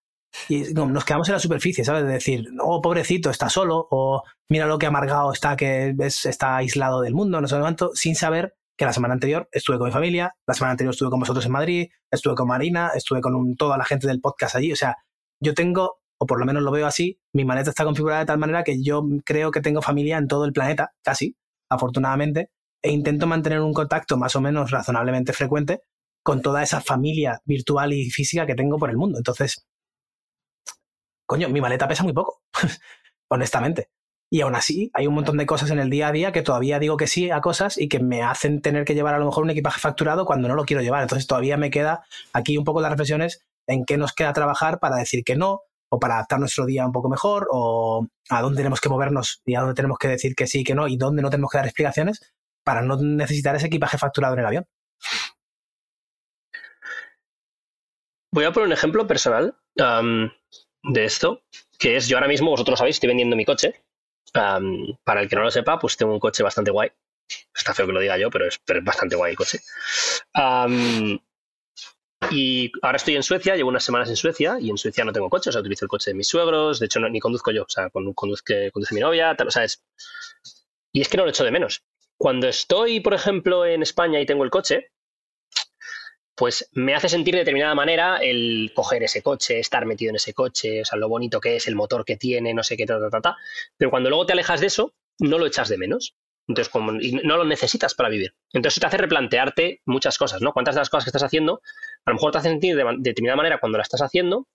Y no, nos quedamos en la superficie, ¿sabes? De decir, oh, pobrecito, está solo, o mira lo que amargado está, que es, está aislado del mundo, no sé cuánto, sin saber que la semana anterior estuve con mi familia, la semana anterior estuve con vosotros en Madrid, estuve con Marina, estuve con toda la gente del podcast allí. O sea, yo tengo, o por lo menos lo veo así, mi maleta está configurada de tal manera que yo creo que tengo familia en todo el planeta, casi, afortunadamente, e intento mantener un contacto más o menos razonablemente frecuente con toda esa familia virtual y física que tengo por el mundo. Entonces, coño, mi maleta pesa muy poco, honestamente. Y aún así, hay un montón de cosas en el día a día que todavía digo que sí a cosas y que me hacen tener que llevar a lo mejor un equipaje facturado cuando no lo quiero llevar. Entonces todavía me queda aquí un poco las reflexiones en qué nos queda trabajar para decir que no, o para adaptar nuestro día un poco mejor, o a dónde tenemos que movernos y a dónde tenemos que decir que sí, que no, y dónde no tenemos que dar explicaciones para no necesitar ese equipaje facturado en el avión. Voy a poner un ejemplo personal de esto, que es yo ahora mismo, vosotros lo sabéis, estoy vendiendo mi coche. Para el que no lo sepa, pues tengo un coche bastante guay. Está feo que lo diga yo, pero es, pero es bastante guay el coche. Y ahora estoy en Suecia, llevo unas semanas en Suecia y en Suecia no tengo coche, o sea, utilizo el coche de mis suegros, de hecho ni conduzco yo, o sea, con- conduzque- conduce mi novia, tal, o sea, es... Y es que no lo echo de menos. Cuando estoy, por ejemplo, en España y tengo el coche, pues me hace sentir de determinada manera el coger ese coche, estar metido en ese coche, o sea, lo bonito que es, el motor que tiene, no sé qué, ta, ta, ta, ta. Pero cuando luego te alejas de eso, no lo echas de menos. Entonces, como, y no lo necesitas para vivir. Entonces, te hace replantearte muchas cosas, ¿no? ¿Cuántas de las cosas que estás haciendo, a lo mejor te hacen sentir de, determinada manera cuando la estás haciendo,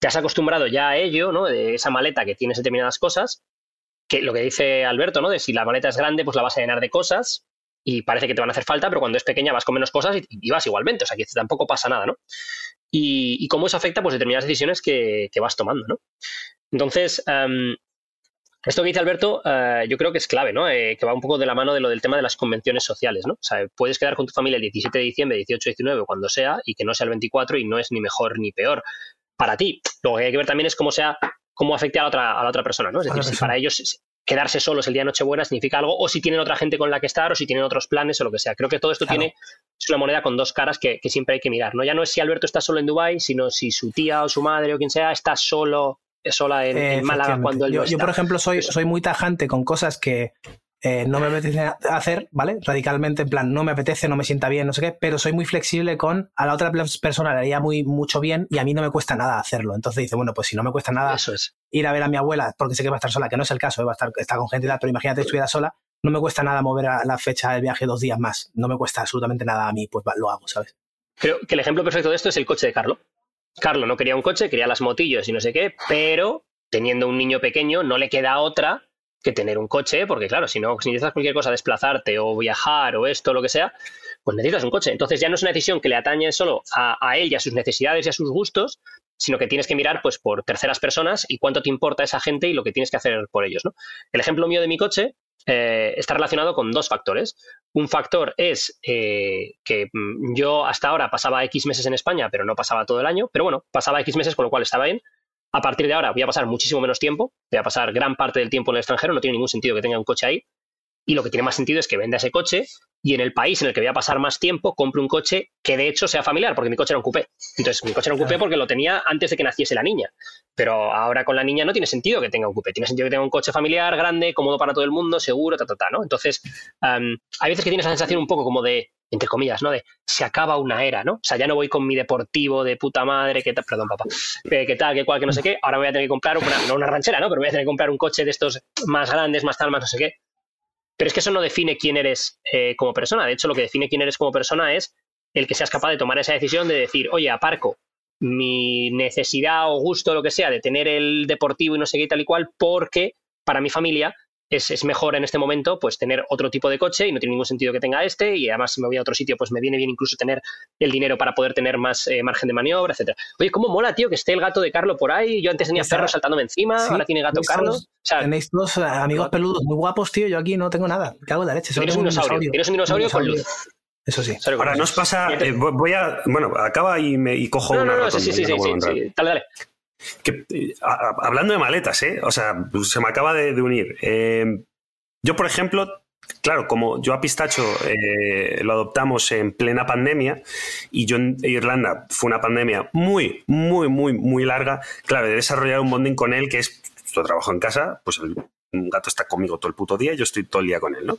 te has acostumbrado ya a ello, ¿no? De esa maleta que tienes determinadas cosas, que lo que dice Alberto, ¿no? De si la maleta es grande, pues la vas a llenar de cosas y parece que te van a hacer falta, pero cuando es pequeña vas con menos cosas y, vas igualmente, o sea que tampoco pasa nada, ¿no? Y, cómo eso afecta pues determinadas decisiones que, que vas tomando, ¿no? Entonces, em, esto que dice Alberto, eh, yo creo que es clave, ¿no? Eh, que va un poco de la mano de lo del tema de las convenciones sociales, ¿no? O sea, puedes quedar con tu familia el 17 de diciembre, 18, 19 o cuando sea, y que no sea el 24 y no es ni mejor ni peor para ti. Lo que hay que ver también es cómo sea, cómo afecte a la otra, a la otra persona, ¿no? Es decir, si para ellos quedarse solos el día de Nochebuena significa algo, o si tienen otra gente con la que estar, o si tienen otros planes, o lo que sea. Creo que todo esto Claro. tiene, es una moneda con dos caras que, que siempre hay que mirar, ¿no? Ya no es si Alberto está solo en Dubái, sino si su tía o su madre o quien sea está solo, sola en, Eh, en Málaga cuando él yo, no yo, por ejemplo, soy, Eso. soy muy tajante con cosas que eh, no me apetece hacer, ¿vale? Radicalmente, en plan, no me apetece, no me sienta bien, no sé qué, pero soy muy flexible con a la otra pers- persona le haría muy, mucho bien y a mí no me cuesta nada hacerlo. Entonces dice, bueno, pues si no me cuesta nada Eso es. ir a ver a mi abuela porque sé que va a estar sola, que no es el caso, eh, va a estar está con gente y tal, pero imagínate que estuviera sola, no me cuesta nada mover a la fecha del viaje dos días más. No me cuesta absolutamente nada a mí, pues va, lo hago, ¿sabes? Creo que el ejemplo perfecto de esto es el coche de Carlo. Carlo no quería un coche, quería las motillos y no sé qué, pero teniendo un niño pequeño no le queda otra que tener un coche, porque claro, si no, si necesitas cualquier cosa, desplazarte o viajar o esto, lo que sea, pues necesitas un coche. Entonces ya no es una decisión que le atañe solo a, a él y a sus necesidades y a sus gustos, sino que tienes que mirar pues por terceras personas y cuánto te importa esa gente y lo que tienes que hacer por ellos. ¿no? El ejemplo mío de mi coche eh, está relacionado con dos factores. Un factor es eh, que mm, yo hasta ahora pasaba X meses en España, pero no pasaba todo el año, pero bueno, pasaba X meses, con lo cual estaba bien. A partir de ahora voy a pasar muchísimo menos tiempo, voy a pasar gran parte del tiempo en el extranjero, no tiene ningún sentido que tenga un coche ahí. Y lo que tiene más sentido es que venda ese coche y en el país en el que voy a pasar más tiempo compre un coche que de hecho sea familiar, porque mi coche era un coupé. Entonces, mi coche era un coupé porque lo tenía antes de que naciese la niña. Pero ahora con la niña no tiene sentido que tenga un coupé, tiene sentido que tenga un coche familiar, grande, cómodo para todo el mundo, seguro, ta, ta, ta, ¿no? Entonces, am, hay veces que tienes la sensación un poco como de, entre comillas, ¿no? De se acaba una era, ¿no? O sea, ya no voy con mi deportivo de puta madre, que tal, perdón, papá, eh, que tal, que cual, que no sé qué, ahora me voy a tener que comprar, una, no una ranchera, ¿no? Pero voy a tener que comprar un coche de estos más grandes, más tal, más no sé qué. Pero es que eso no define quién eres eh, como persona. De hecho, lo que define quién eres como persona es el que seas capaz de tomar esa decisión de decir, oye, aparco mi necesidad o gusto, lo que sea, de tener el deportivo y no sé qué y tal y cual, porque para mi familia es, es mejor en este momento pues tener otro tipo de coche y no tiene ningún sentido que tenga este y además si me voy a otro sitio pues me viene bien incluso tener el dinero para poder tener más eh, margen de maniobra, etcétera. Oye, ¿cómo mola, tío, que esté el gato de Carlo por ahí? Yo antes tenía perros saltándome encima, Sí, ahora tiene gato tenéis Carlo. O todos- sea, Tenéis dos eh, amigos peludos muy guapos, tío. Yo aquí no tengo nada. Me cago en la leche. tienes un dinosaurio, tienes un dinosaurio con luz. Eso sí. Ahora, luz. ¿no os pasa? Eh, voy a. Bueno, acaba y, me, y cojo No, una no, no, rotonda sí, sí. Dale, dale. Que, eh, a- hablando de maletas, ¿eh? O sea, se me acaba de, de unir. Eh, yo, por ejemplo, claro, como yo a Pistacho eh, lo adoptamos en plena pandemia y yo en Irlanda fue una pandemia muy, muy, muy, muy larga, claro, he desarrollado un bonding con él que es, yo trabajo en casa, pues el un gato está conmigo todo el puto día y yo estoy todo el día con él, ¿no?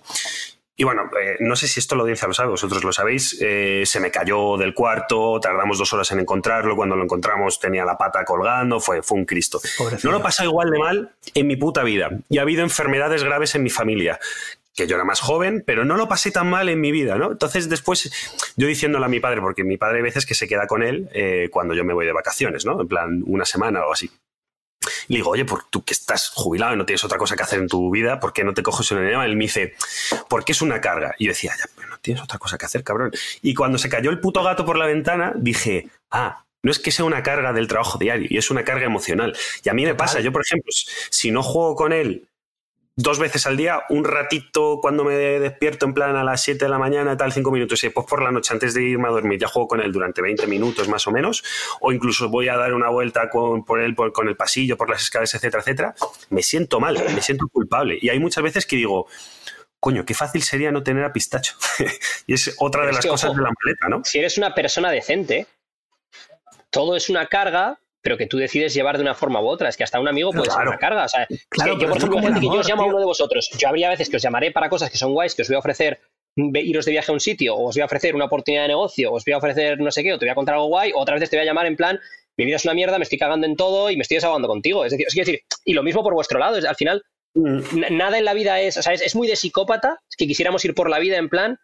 Y bueno, eh, no sé si esto la audiencia lo sabe, vosotros lo sabéis, eh, se me cayó del cuarto, tardamos dos horas en encontrarlo, cuando lo encontramos tenía la pata colgando, fue, fue un Cristo. Pobrecito. No lo he pasado igual de mal en mi puta vida y ha habido enfermedades graves en mi familia, que yo era más joven, pero no lo pasé tan mal en mi vida, ¿no? Entonces después yo diciéndole a mi padre, porque mi padre hay veces que se queda con él eh, cuando yo me voy de vacaciones, ¿no? En plan una semana o así. Le digo, oye, por tú que estás jubilado y no tienes otra cosa que hacer en tu vida, ¿por qué no te coges una animal? Él me dice, porque es una carga. Y yo decía, ya, pero no tienes otra cosa que hacer, cabrón. Y cuando se cayó el puto gato por la ventana, dije, ah, no es que sea una carga del trabajo diario, y es una carga emocional. Y a mí me pasa, yo, por ejemplo, si no juego con él dos veces al día, un ratito cuando me despierto en plan a las 7 de la mañana, tal, 5 minutos, y después por la noche antes de irme a dormir ya juego con él durante 20 minutos más o menos, o incluso voy a dar una vuelta con, por él por- con el pasillo, por las escaleras, etcétera, etcétera, me siento mal, me siento culpable. Y hay muchas veces que digo, coño, qué fácil sería no tener a pistacho. y es otra Pero de es las que, cosas ojo, de la maleta, ¿no? Si eres una persona decente, todo es una carga, pero que tú decides llevar de una forma u otra. Es que hasta un amigo puede ser Claro. una carga. O sea, es Claro, que yo, por ejemplo, gente que yo amor, os llamo a uno de vosotros. Yo habría veces que os llamaré para cosas que son guays, que os voy a ofrecer iros de viaje a un sitio, o os voy a ofrecer una oportunidad de negocio, o os voy a ofrecer no sé qué, o te voy a contar algo guay, o otras veces te voy a llamar en plan, mi vida es una mierda, me estoy cagando en todo y me estoy desahogando contigo. Es decir, quiero decir, y lo mismo por vuestro lado, es, al final, na- nada en la vida es, o sea, es, es muy de psicópata que quisiéramos ir por la vida en plan,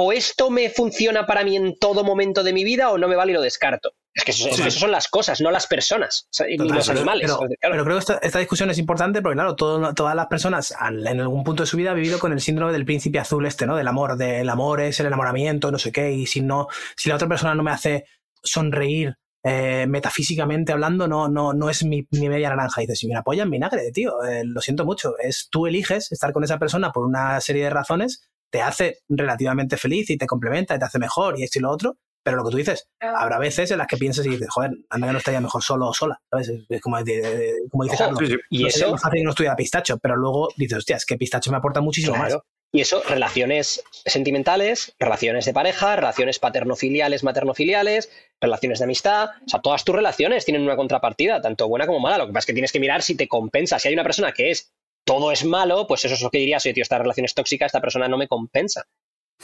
o esto me funciona para mí en todo momento de mi vida o no me vale y lo descarto. Es que eso, eso son las cosas, no las personas, o sea, ni los pero- animales. Pero, Claro. pero creo que esta, esta discusión es importante porque, claro, todo- todas las personas en algún punto de su vida han vivido con el síndrome del príncipe azul este, ¿no? Del amor, del amor es el enamoramiento, no sé qué, y si no, si la otra persona no me hace sonreír eh, metafísicamente hablando, no, no, no es mi, mi media naranja. Y dices, si me apoya en vinagre, tío, eh, lo siento mucho. Es tú eliges estar con esa persona por una serie de razones, te hace relativamente feliz y te complementa y te hace mejor y esto y lo otro. Pero lo que tú dices, habrá veces en las que piensas y dices, joder, anda que no estaría mejor solo o sola, ¿sabes? Es- es como, de- como dice Ojo, Carlos. Sí, sí. Y no eso, más fácil que no estuviera pistacho, pero luego dices, hostia, es que pistacho me aporta muchísimo Claro. más. Y eso, relaciones sentimentales, relaciones de pareja, relaciones paternofiliales, maternofiliales, relaciones de amistad. O sea, todas tus relaciones tienen una contrapartida, tanto buena como mala. Lo que pasa es que tienes que mirar si te compensa. Si hay una persona que es todo es malo, pues eso es lo que dirías, oye, tío, esta relación es tóxica, esta persona no me compensa.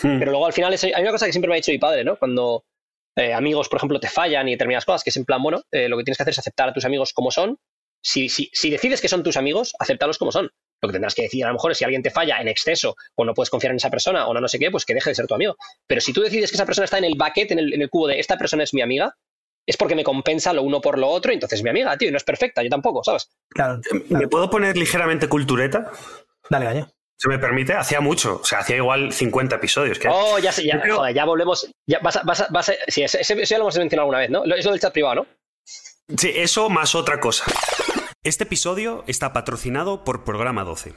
Hmm. Pero luego al final es- hay una cosa que siempre me ha dicho mi padre, ¿no? Cuando eh, amigos, por ejemplo, te fallan y determinadas cosas, que es en plan, bueno, eh, lo que tienes que hacer es aceptar a tus amigos como son. Si, si, si decides que son tus amigos, acéptalos como son. Lo que tendrás que decir a lo mejor es si alguien te falla en exceso o no puedes confiar en esa persona o no no sé qué, pues que deje de ser tu amigo. Pero si tú decides que esa persona está en el bucket, en el, en el cubo de esta persona es mi amiga, es porque me compensa lo uno por lo otro y entonces es mi amiga, tío, y no es perfecta, yo tampoco, ¿sabes? Claro, ¿Me claro. puedo poner ligeramente cultureta? Dale, caño. ¿Se me permite? Hacía mucho, o sea, hacía igual 50 episodios. que Oh, ya sé, ya, creo- joder, ya volvemos. Ya vas a, vas a- vas a- sí, ese, ese- eso ya lo hemos mencionado alguna vez, ¿no? Es lo del chat privado, ¿no? Sí, eso más otra cosa. Este episodio está patrocinado por Programa 12.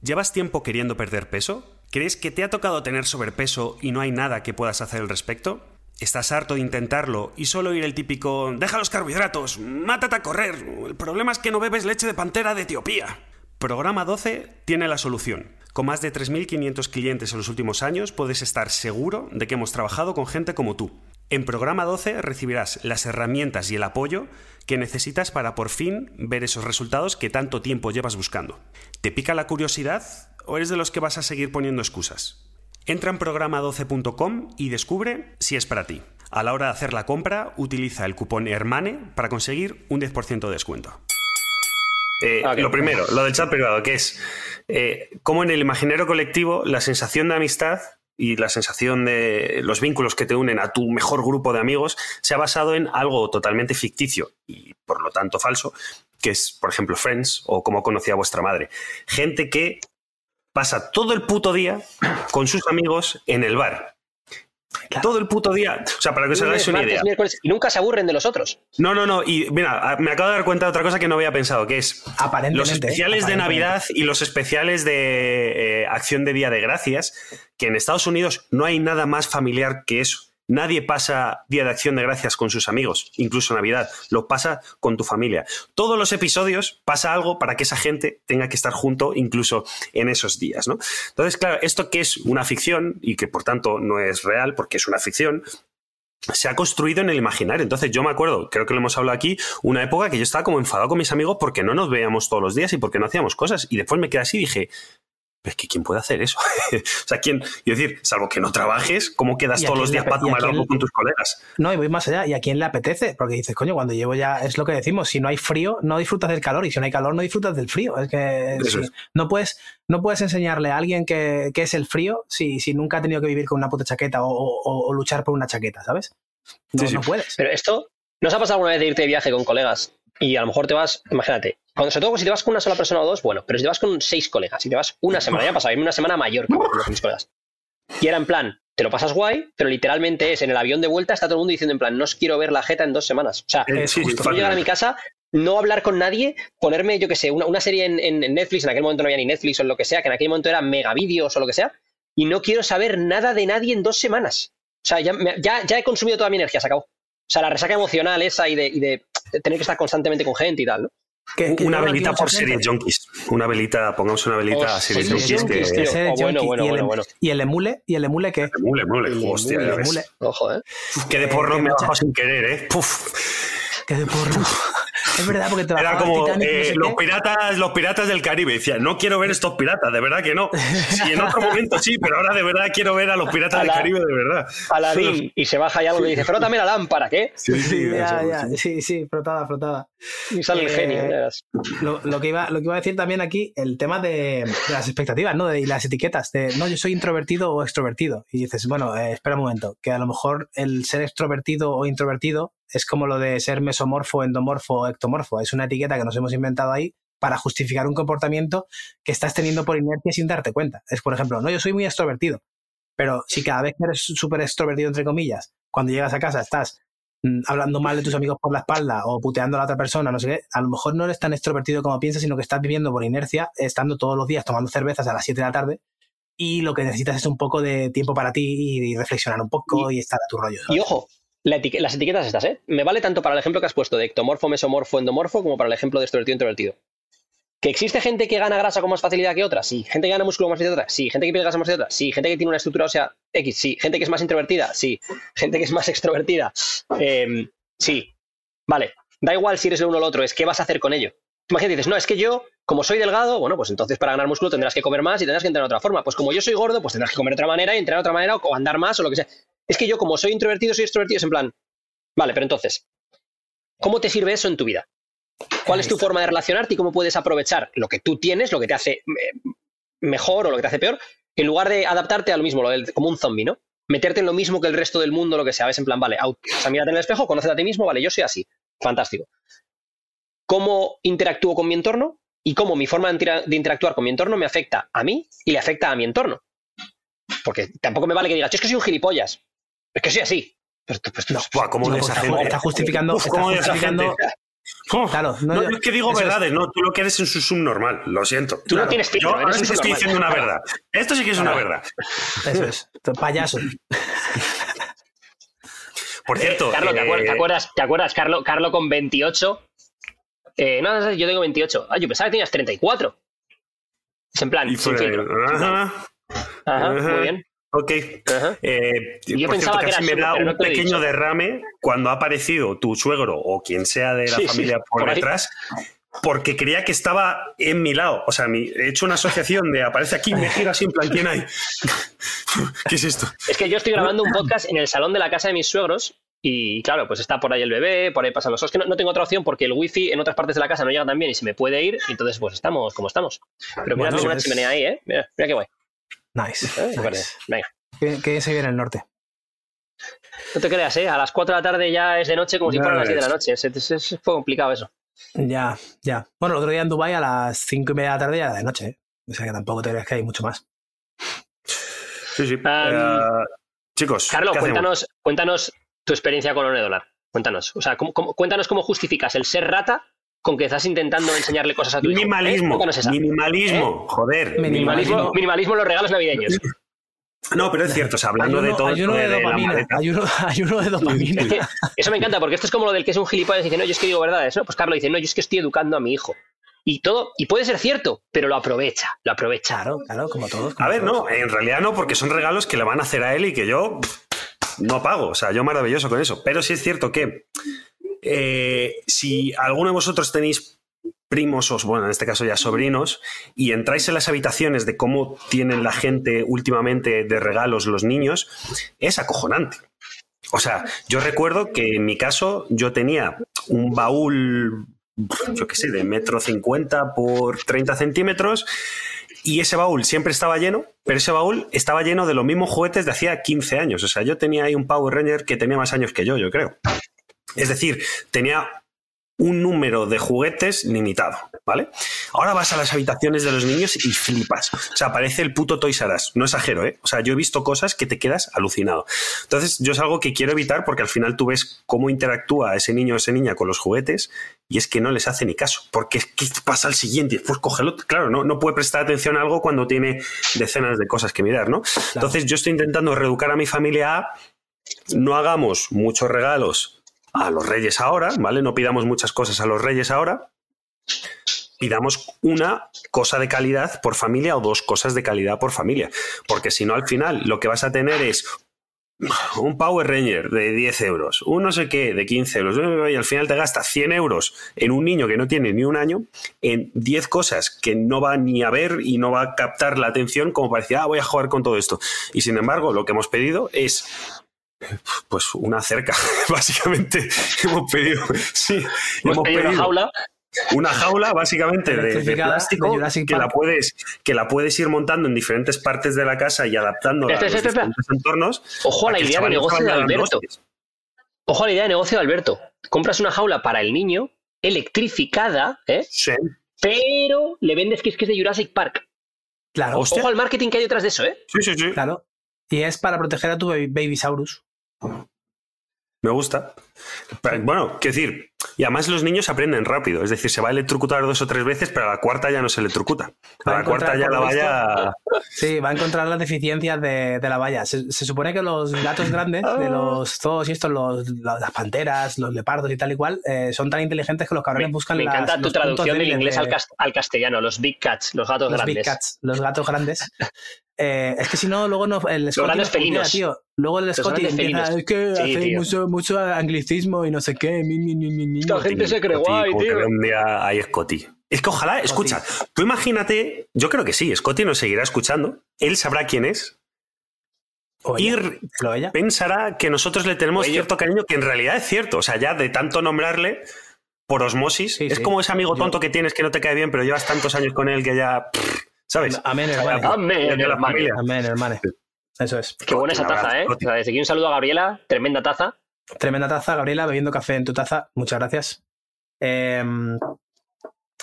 ¿Llevas tiempo queriendo perder peso? ¿Crees que te ha tocado tener sobrepeso y no hay nada que puedas hacer al respecto? ¿Estás harto de intentarlo y solo oír el típico deja los carbohidratos, mátate a correr, el problema es que no bebes leche de pantera de Etiopía? Programa 12 tiene la solución. Con más de 3.500 clientes en los últimos años puedes estar seguro de que hemos trabajado con gente como tú. En Programa 12 recibirás las herramientas y el apoyo que necesitas para por fin ver esos resultados que tanto tiempo llevas buscando. ¿Te pica la curiosidad o eres de los que vas a seguir poniendo excusas? Entra en programa12.com y descubre si es para ti. A la hora de hacer la compra, utiliza el cupón HERMANE para conseguir un 10% de descuento. Eh, Ok. Lo primero, lo del chat privado, que es eh, como en el imaginario colectivo la sensación de amistad y la sensación de los vínculos que te unen a tu mejor grupo de amigos se ha basado en algo totalmente ficticio y por lo tanto falso, que es, por ejemplo, Friends o como conocía vuestra madre. Gente que pasa todo el puto día con sus amigos en el bar. Claro. Todo el puto día. O sea, para que os hagáis una idea. y nunca se aburren de los otros. No, no, no. Y mira, me acabo de dar cuenta de otra cosa que no había pensado, que es Aparentemente. los especiales de aparentemente. Navidad y los especiales de eh, Acción de Día de Gracias, que en Estados Unidos no hay nada más familiar que eso. Nadie pasa Día de Acción de Gracias con sus amigos, incluso Navidad, lo pasa con tu familia. Todos los episodios pasa algo para que esa gente tenga que estar junto incluso en esos días, ¿no? Entonces, claro, esto que es una ficción y que por tanto no es real porque es una ficción, se ha construido en el imaginario. Entonces, yo me acuerdo, creo que lo hemos hablado aquí, una época que yo estaba como enfadado con mis amigos porque no nos veíamos todos los días y porque no hacíamos cosas. Y después me quedé así y dije, "Pero es que ¿quién puede hacer eso? o sea, ¿quién? Y decir, salvo que no trabajes, ¿cómo quedas ¿Y a todos los días para tomar algo con tus colegas? No, y voy más allá. ¿Y a quién le apetece? Porque dices, coño, cuando llevo ya, es lo que decimos, si no hay frío, no disfrutas del calor, y si no hay calor, no disfrutas del frío. Es que Eso si- es. no, puedes, no puedes enseñarle a alguien que, que es el frío si, si nunca ha tenido que vivir con una puta chaqueta o, o- o luchar por una chaqueta, ¿sabes? No, Sí, sí. no puedes. Pero esto, ¿no os ha pasado alguna vez de irte de viaje con colegas? Y a lo mejor te vas, imagínate, cuando, sobre todo si te vas con una sola persona o dos, bueno, pero si te vas con seis colegas, si te vas una semana, ya ha pasado, irme una semana mayor con mis colegas. Y era en plan, te lo pasas guay, pero literalmente es en el avión de vuelta, está todo el mundo diciendo en plan, no os quiero ver la jeta en dos semanas. O sea, Eh, Es sí, justo. Quiero llegar a mi casa, no hablar con nadie, ponerme, yo qué sé, una, una serie en, en- Netflix, en aquel momento no había ni Netflix o lo que sea, que en aquel momento era megavídeos o lo que sea, y no quiero saber nada de nadie en dos semanas. O sea, ya, me- ya, ya he consumido toda mi energía, se acabó. O sea, la resaca emocional esa y de, y de tener que estar constantemente con gente y tal, ¿no? Que- que Una velita por series junkies. Una velita, pongamos una velita a series junkies que... Oh, bueno, bueno, y, el, bueno, y el emule, y el emule mule, El hostia, emule, ya el emule, Ojo, ¿eh? Que de Eh, porro me bajó sin querer, ¿eh? Puf. que de porro. Es verdad, porque te Era como Titanic, no eh, sé los, qué. piratas, los piratas del Caribe. Decía, no quiero ver estos piratas, de verdad que no. Sí, en otro momento sí, pero ahora de verdad quiero ver a los piratas del Ala. Caribe, de verdad. Aladín, y se baja y algo y dice, frótame la lámpara, ¿qué? Sí, Sí, ya, sí. sí, sí, frotada, frotada. Y sale el Eh, genio. verás. Lo, lo que iba, lo que iba a decir también aquí, el tema de, de las expectativas, ¿no? De, y las etiquetas, de no, yo soy introvertido o extrovertido. Y dices, bueno, eh, espera un momento, que a lo mejor el ser extrovertido o introvertido es como lo de ser mesomorfo, endomorfo o ectomorfo. Es una etiqueta que nos hemos inventado ahí para justificar un comportamiento que estás teniendo por inercia sin darte cuenta. Es, por ejemplo, no, yo soy muy extrovertido, pero si cada vez que eres súper extrovertido, entre comillas, cuando llegas a casa estás mm, hablando mal de tus amigos por la espalda o puteando a la otra persona, no sé qué, a lo mejor no eres tan extrovertido como piensas, sino que estás viviendo por inercia, estando todos los días tomando cervezas a las 7 de la tarde y lo que necesitas es un poco de tiempo para ti y reflexionar un poco y, estar a tu rollo. ¿sabes? Y ojo, las etiquetas estas, ¿eh? Me vale tanto para el ejemplo que has puesto de ectomorfo, mesomorfo, endomorfo, como para el ejemplo de extrovertido, introvertido. ¿Que existe gente que gana grasa con más facilidad que otra? Sí. ¿Gente que gana músculo más que otra? Sí. ¿Gente que pierde grasa más que otra? Sí. ¿Gente que tiene una estructura ósea X? Sí. ¿Gente que es más introvertida? Sí. ¿Gente que es más extrovertida? Eh, sí. Vale. Da igual si eres lo uno o lo otro, es qué vas a hacer con ello. Imagínate, dices, no, es que yo, como soy delgado, bueno, pues entonces para ganar músculo tendrás que comer más y tendrás que entrenar de otra forma. Pues como yo soy gordo, pues tendrás que comer de otra manera y entrenar de otra manera o andar más o lo que sea. Es que yo, como soy introvertido, soy extrovertido, es en plan, vale, pero entonces, ¿cómo te sirve eso en tu vida? ¿Cuál es tu forma de relacionarte y cómo puedes aprovechar lo que tú tienes, lo que te hace eh, mejor o lo que te hace peor, en lugar de adaptarte a lo mismo, como un zombie, ¿no? Meterte en lo mismo que el resto del mundo, lo que sea. Ves en plan, vale, au- o sea, mírate en el espejo, conócete a ti mismo, vale, yo soy así. Fantástico. ¿Cómo interactúo con mi entorno? Y cómo mi forma de interactuar con mi entorno me afecta a mí y le afecta a mi entorno. Porque tampoco me vale que digas, "Yo es que soy un gilipollas. Es que soy así. Pues, pues, pues, Buah, ¿cómo No, a está, gente? está justificando, Uf, está ¿cómo a justificando-? Uf, Claro, no, no, yo- es que digo eso es. verdades, no, tú lo que eres es un subnormal, lo siento. Tú no tienes filtro, Yo eres que estoy diciendo una verdad. Esto sí que es una Claro. verdad. Eso es. Payaso. Por cierto, Carlos, ¿te, eh, acuerdas, ¿te acuerdas, te acuerdas, Carlo, Carlo con 28? Eh, no, no, no, yo tengo 28. Ah, yo pensaba que tenías 34. Es en plan, y sin filtro. Ajá, Ajá, ajá. muy bien. Ok. Ajá. Eh, Yo pensaba cierto, que casi era me da un no pequeño derrame cuando ha aparecido tu suegro o quien sea de la Sí, sí, familia por, detrás, porque creía que estaba en mi lado. O sea, mi- he hecho una asociación de aparece aquí, me gira así en plan, ¿quién hay? ¿Qué es esto? Es que yo estoy grabando un podcast en el salón de la casa de mis suegros y claro, pues está por ahí el bebé, por ahí pasan los... Es que no, no tengo otra opción porque el wifi en otras partes de la casa no llega tan bien y se me puede ir, y entonces pues estamos como estamos. Pero mira, Bueno, tengo una chimenea ahí, ¿eh? Mira, mira qué guay. Nice. ¿eh? Nice. Venga. ¿Qué, qué se viene el norte? No te creas, ¿eh? A las 4 de la tarde ya es de noche como si Ya fueran las 10 de la noche. Es, es- es- fue complicado eso. Ya, ya. Bueno, el otro día en Dubai a las cinco y media de la tarde ya era de noche, ¿eh? O sea que tampoco te creas que hay mucho más. Sí, sí. Um, Eh, chicos, Carlos, cuéntanos, cuéntanos tu experiencia con One Dólar. Cuéntanos. O sea, ¿cómo- cómo- cuéntanos cómo justificas el ser rata con que estás intentando enseñarle cosas a tu hijo. ¿eh? Minimalismo, Cuéntanos esa. minimalismo, joder. Minimalismo, minimalismo en los regalos navideños. No, pero es cierto, o sea, hablando ayuno, de todo ayuno esto de, de, dopamina. ayuno de dopamina. Es que eso me encanta, porque esto es como lo del que es un gilipollas y dice, no, yo es que digo verdades, ¿no? Pues Carlos dice, no, yo es que estoy educando a mi hijo. Y todo, y puede ser cierto, pero lo aprovecha, lo aprovecha. Claro, claro, como todos. como A ver, todos. no, en realidad no, porque son regalos que le van a hacer a él y que yo pff, no pago. O sea, yo maravilloso con eso. Pero sí es cierto que eh, si alguno de vosotros tenéis primos o, bueno, en este caso ya sobrinos, y entráis en las habitaciones de cómo tienen la gente últimamente de regalos los niños, es acojonante. O sea, yo recuerdo que en mi caso yo tenía un baúl, yo qué sé, de metro cincuenta por 30 centímetros, y ese baúl siempre estaba lleno, pero ese baúl estaba lleno de los mismos juguetes de hacía 15 años. O sea, yo tenía ahí un Power Ranger que tenía más años que yo, yo creo. Es decir, tenía un número de juguetes limitado, ¿vale? Ahora vas a las habitaciones de los niños y flipas. O sea, parece el puto Toys R Us. No exagero, ¿eh? O sea, yo he visto cosas que te quedas alucinado. Entonces, yo es algo que quiero evitar porque al final tú ves cómo interactúa ese niño o esa niña con los juguetes y es que no les hace ni caso. Porque es que pasa al siguiente, pues cógelo. Claro, no, no puede prestar atención a algo cuando tiene decenas de cosas que mirar, ¿no? Entonces, yo estoy intentando reeducar a mi familia a no hagamos muchos regalos a los reyes ahora, ¿vale? No pidamos muchas cosas a los reyes ahora. Pidamos una cosa de calidad por familia o dos cosas de calidad por familia. Porque si no, al final lo que vas a tener es un Power Ranger de 10 euros, un no sé qué de 15 euros, y al final te gastas 100 euros en un niño que no tiene ni un año, en 10 cosas que no va ni a ver y no va a captar la atención como para decir, ah, voy a jugar con todo esto. Y sin embargo, lo que hemos pedido es pues una cerca, básicamente. hemos pedido, sí, Hemos pedido una jaula. una jaula básicamente de, plástico de que la puedes que la puedes ir montando en diferentes partes de la casa y adaptándola a Espera, los espera, espera. diferentes entornos. Ojo a la idea de negocio de Alberto. hostias. Ojo a la idea de negocio de Alberto. Compras una jaula para el niño, electrificada, ¿eh? Sí. pero le vendes que es que es de Jurassic Park. Claro, Hostia. Ojo al marketing que hay detrás de eso, ¿eh? Sí, sí, sí. claro. Y es para proteger a tu baby- Babysaurus. Me gusta. Pero, Bueno, quiero decir, y además los niños aprenden rápido. Es decir, se va a electrocutar dos o tres veces, pero a la cuarta ya no se electrocuta. A Va a la cuarta ya la vaya. Sí, va a encontrar las deficiencias de, de la valla. Se, se supone que los gatos grandes, de los zoos y estos, los, los- las panteras, los leopardos y tal y cual, eh, son tan inteligentes que los cabrones Me, buscan me las- encanta tu traducción del inglés de- al, cas- al castellano, los big cats, los gatos los grandes. big cats, los gatos grandes. Eh, es que si no, luego no, el Scotty felinos. tío. Luego el Scotty empieza, felinos. es que Sí, hace tío. mucho, mucho anglicismo y no sé qué. mi, mi, mi, mi, mi". Esta gente se cree guay, que tío. un día hay Scotty. Es que ojalá, escucha, tú imagínate, yo creo que sí, Scotty nos seguirá escuchando, él sabrá quién es O y ella, r- lo ella. pensará que nosotros le tenemos cierto cariño, que en realidad es cierto. O sea, ya de tanto nombrarle por osmosis, Sí, es sí. como ese amigo Yo- tonto que tienes que no te cae bien, pero llevas tantos años con él que ya. pff, ¿Sabes? Amén, hermano. Amén, hermano. Amén, hermano. Eso es. Qué buena esa taza, ¿eh? Scotty. O sea, desde aquí un saludo a Gabriela, tremenda taza. Tremenda taza, Gabriela, bebiendo café en tu taza. Muchas gracias. Eh,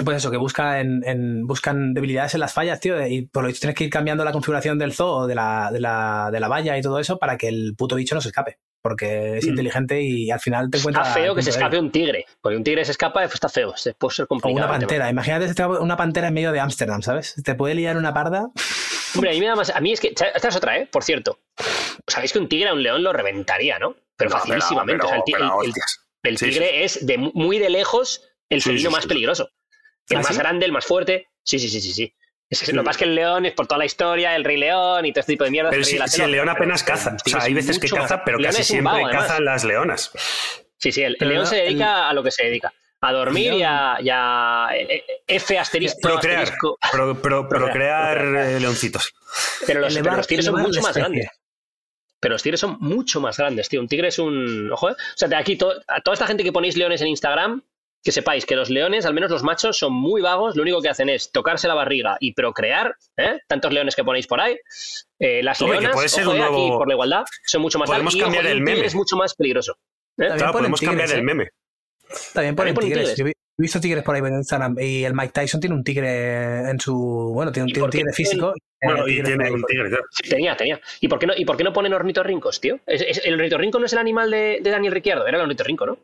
pues eso, que busca en, en- buscan debilidades en las fallas, tío. Y por lo visto tienes que ir cambiando la configuración del zoo, de la, de la, de la valla y todo eso para que el puto bicho no se escape. Porque es Mm. inteligente y al final te encuentras. Está feo que se escape un tigre. Porque un tigre se escapa, pues está feo. Se- Puede ser O complicado. una el tema. pantera. Imagínate si te- una pantera en medio de Ámsterdam, ¿sabes? Te puede liar una parda. Hombre, a mí me da más. A mí es que. Esta es otra, ¿eh? Por cierto. Sabéis que un tigre a un león lo reventaría, ¿no? Pero No, facilísimamente. pero- O sea, el, el- Sí, tigre es de mu- muy de lejos el Sí, felino sí, más sí. peligroso. El ¿Ah, más sí? grande, el más fuerte. Sí, sí, sí, sí, sí. Es que Lo que pasa es que el león es por toda la historia, el rey león y todo este tipo de mierda. Pero si, si el león apenas caza. O sea, hay veces que caza, pero casi siempre cazan las leonas. Sí, sí, el, el león no, se dedica a lo que se dedica. A dormir y a, y a- eh, eh, F asterisco. Procrear. asterisco. Pro- pro- procrear eh, leoncitos. Pero los, pero Elevar- los tigres son mucho más grandes. Pero los tigres son mucho más grandes, tío. Un tigre es un. Ojo, ¿eh? O sea, de aquí, to- a toda esta gente que ponéis leones en Instagram, que sepáis que los leones, al menos los machos, son muy vagos. Lo único que hacen es tocarse la barriga y procrear. ¿eh? Tantos leones que ponéis por ahí. Eh, las Hombre, que leonas, puede ser ojo, un eh, aquí por la igualdad, son mucho más Podemos grandes. Y, ojo, cambiar el meme. es mucho más peligroso. ¿eh? Claro, podemos cambiar el ¿eh? meme. También ponen ponen tigres. tigres. Yo he visto tigres por ahí en Instagram. Y el Mike Tyson tiene un tigre en su. Bueno, tiene un, ¿Y tiene un por qué tigre físico. Bueno, eh, y tiene un tigre, claro. Sí, tenía, tenía. ¿Y por qué no, y por qué no ponen ornitorrincos, tío? Es- es- el ornitorrinco no es el animal de, de Daniel Ricciardo, era el ornitorrinco, ¿no?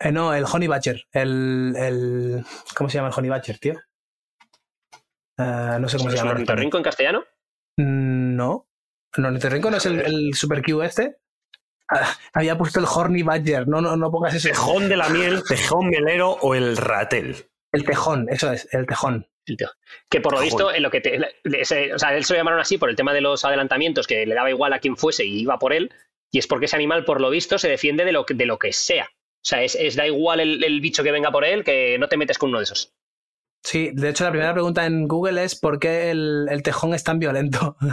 Eh, no, el Honey Badger. El, el. ¿Cómo se llama el Honey Badger, tío? Eh, no sé cómo ¿Es se llama. español. ornitorrinco en castellano? Mm, No. El ornitorrinco no es el, el Super Q este. Ah, había puesto el Horny Badger. No, no, no pongas ese. Tejón de la miel, tejón melero o el ratel. El tejón, eso es, el tejón. El. Que por lo visto, en lo que te, ese- o sea, él se lo llamaron así por el tema de los adelantamientos, que le daba igual a quien fuese y iba por él, y es porque ese animal, por lo visto, se defiende de lo que, de lo que sea. O sea, es, es da igual el, el bicho que venga por él, que no te metes con uno de esos. Sí, de hecho la primera pregunta en Google es ¿por qué el, el tejón es tan violento?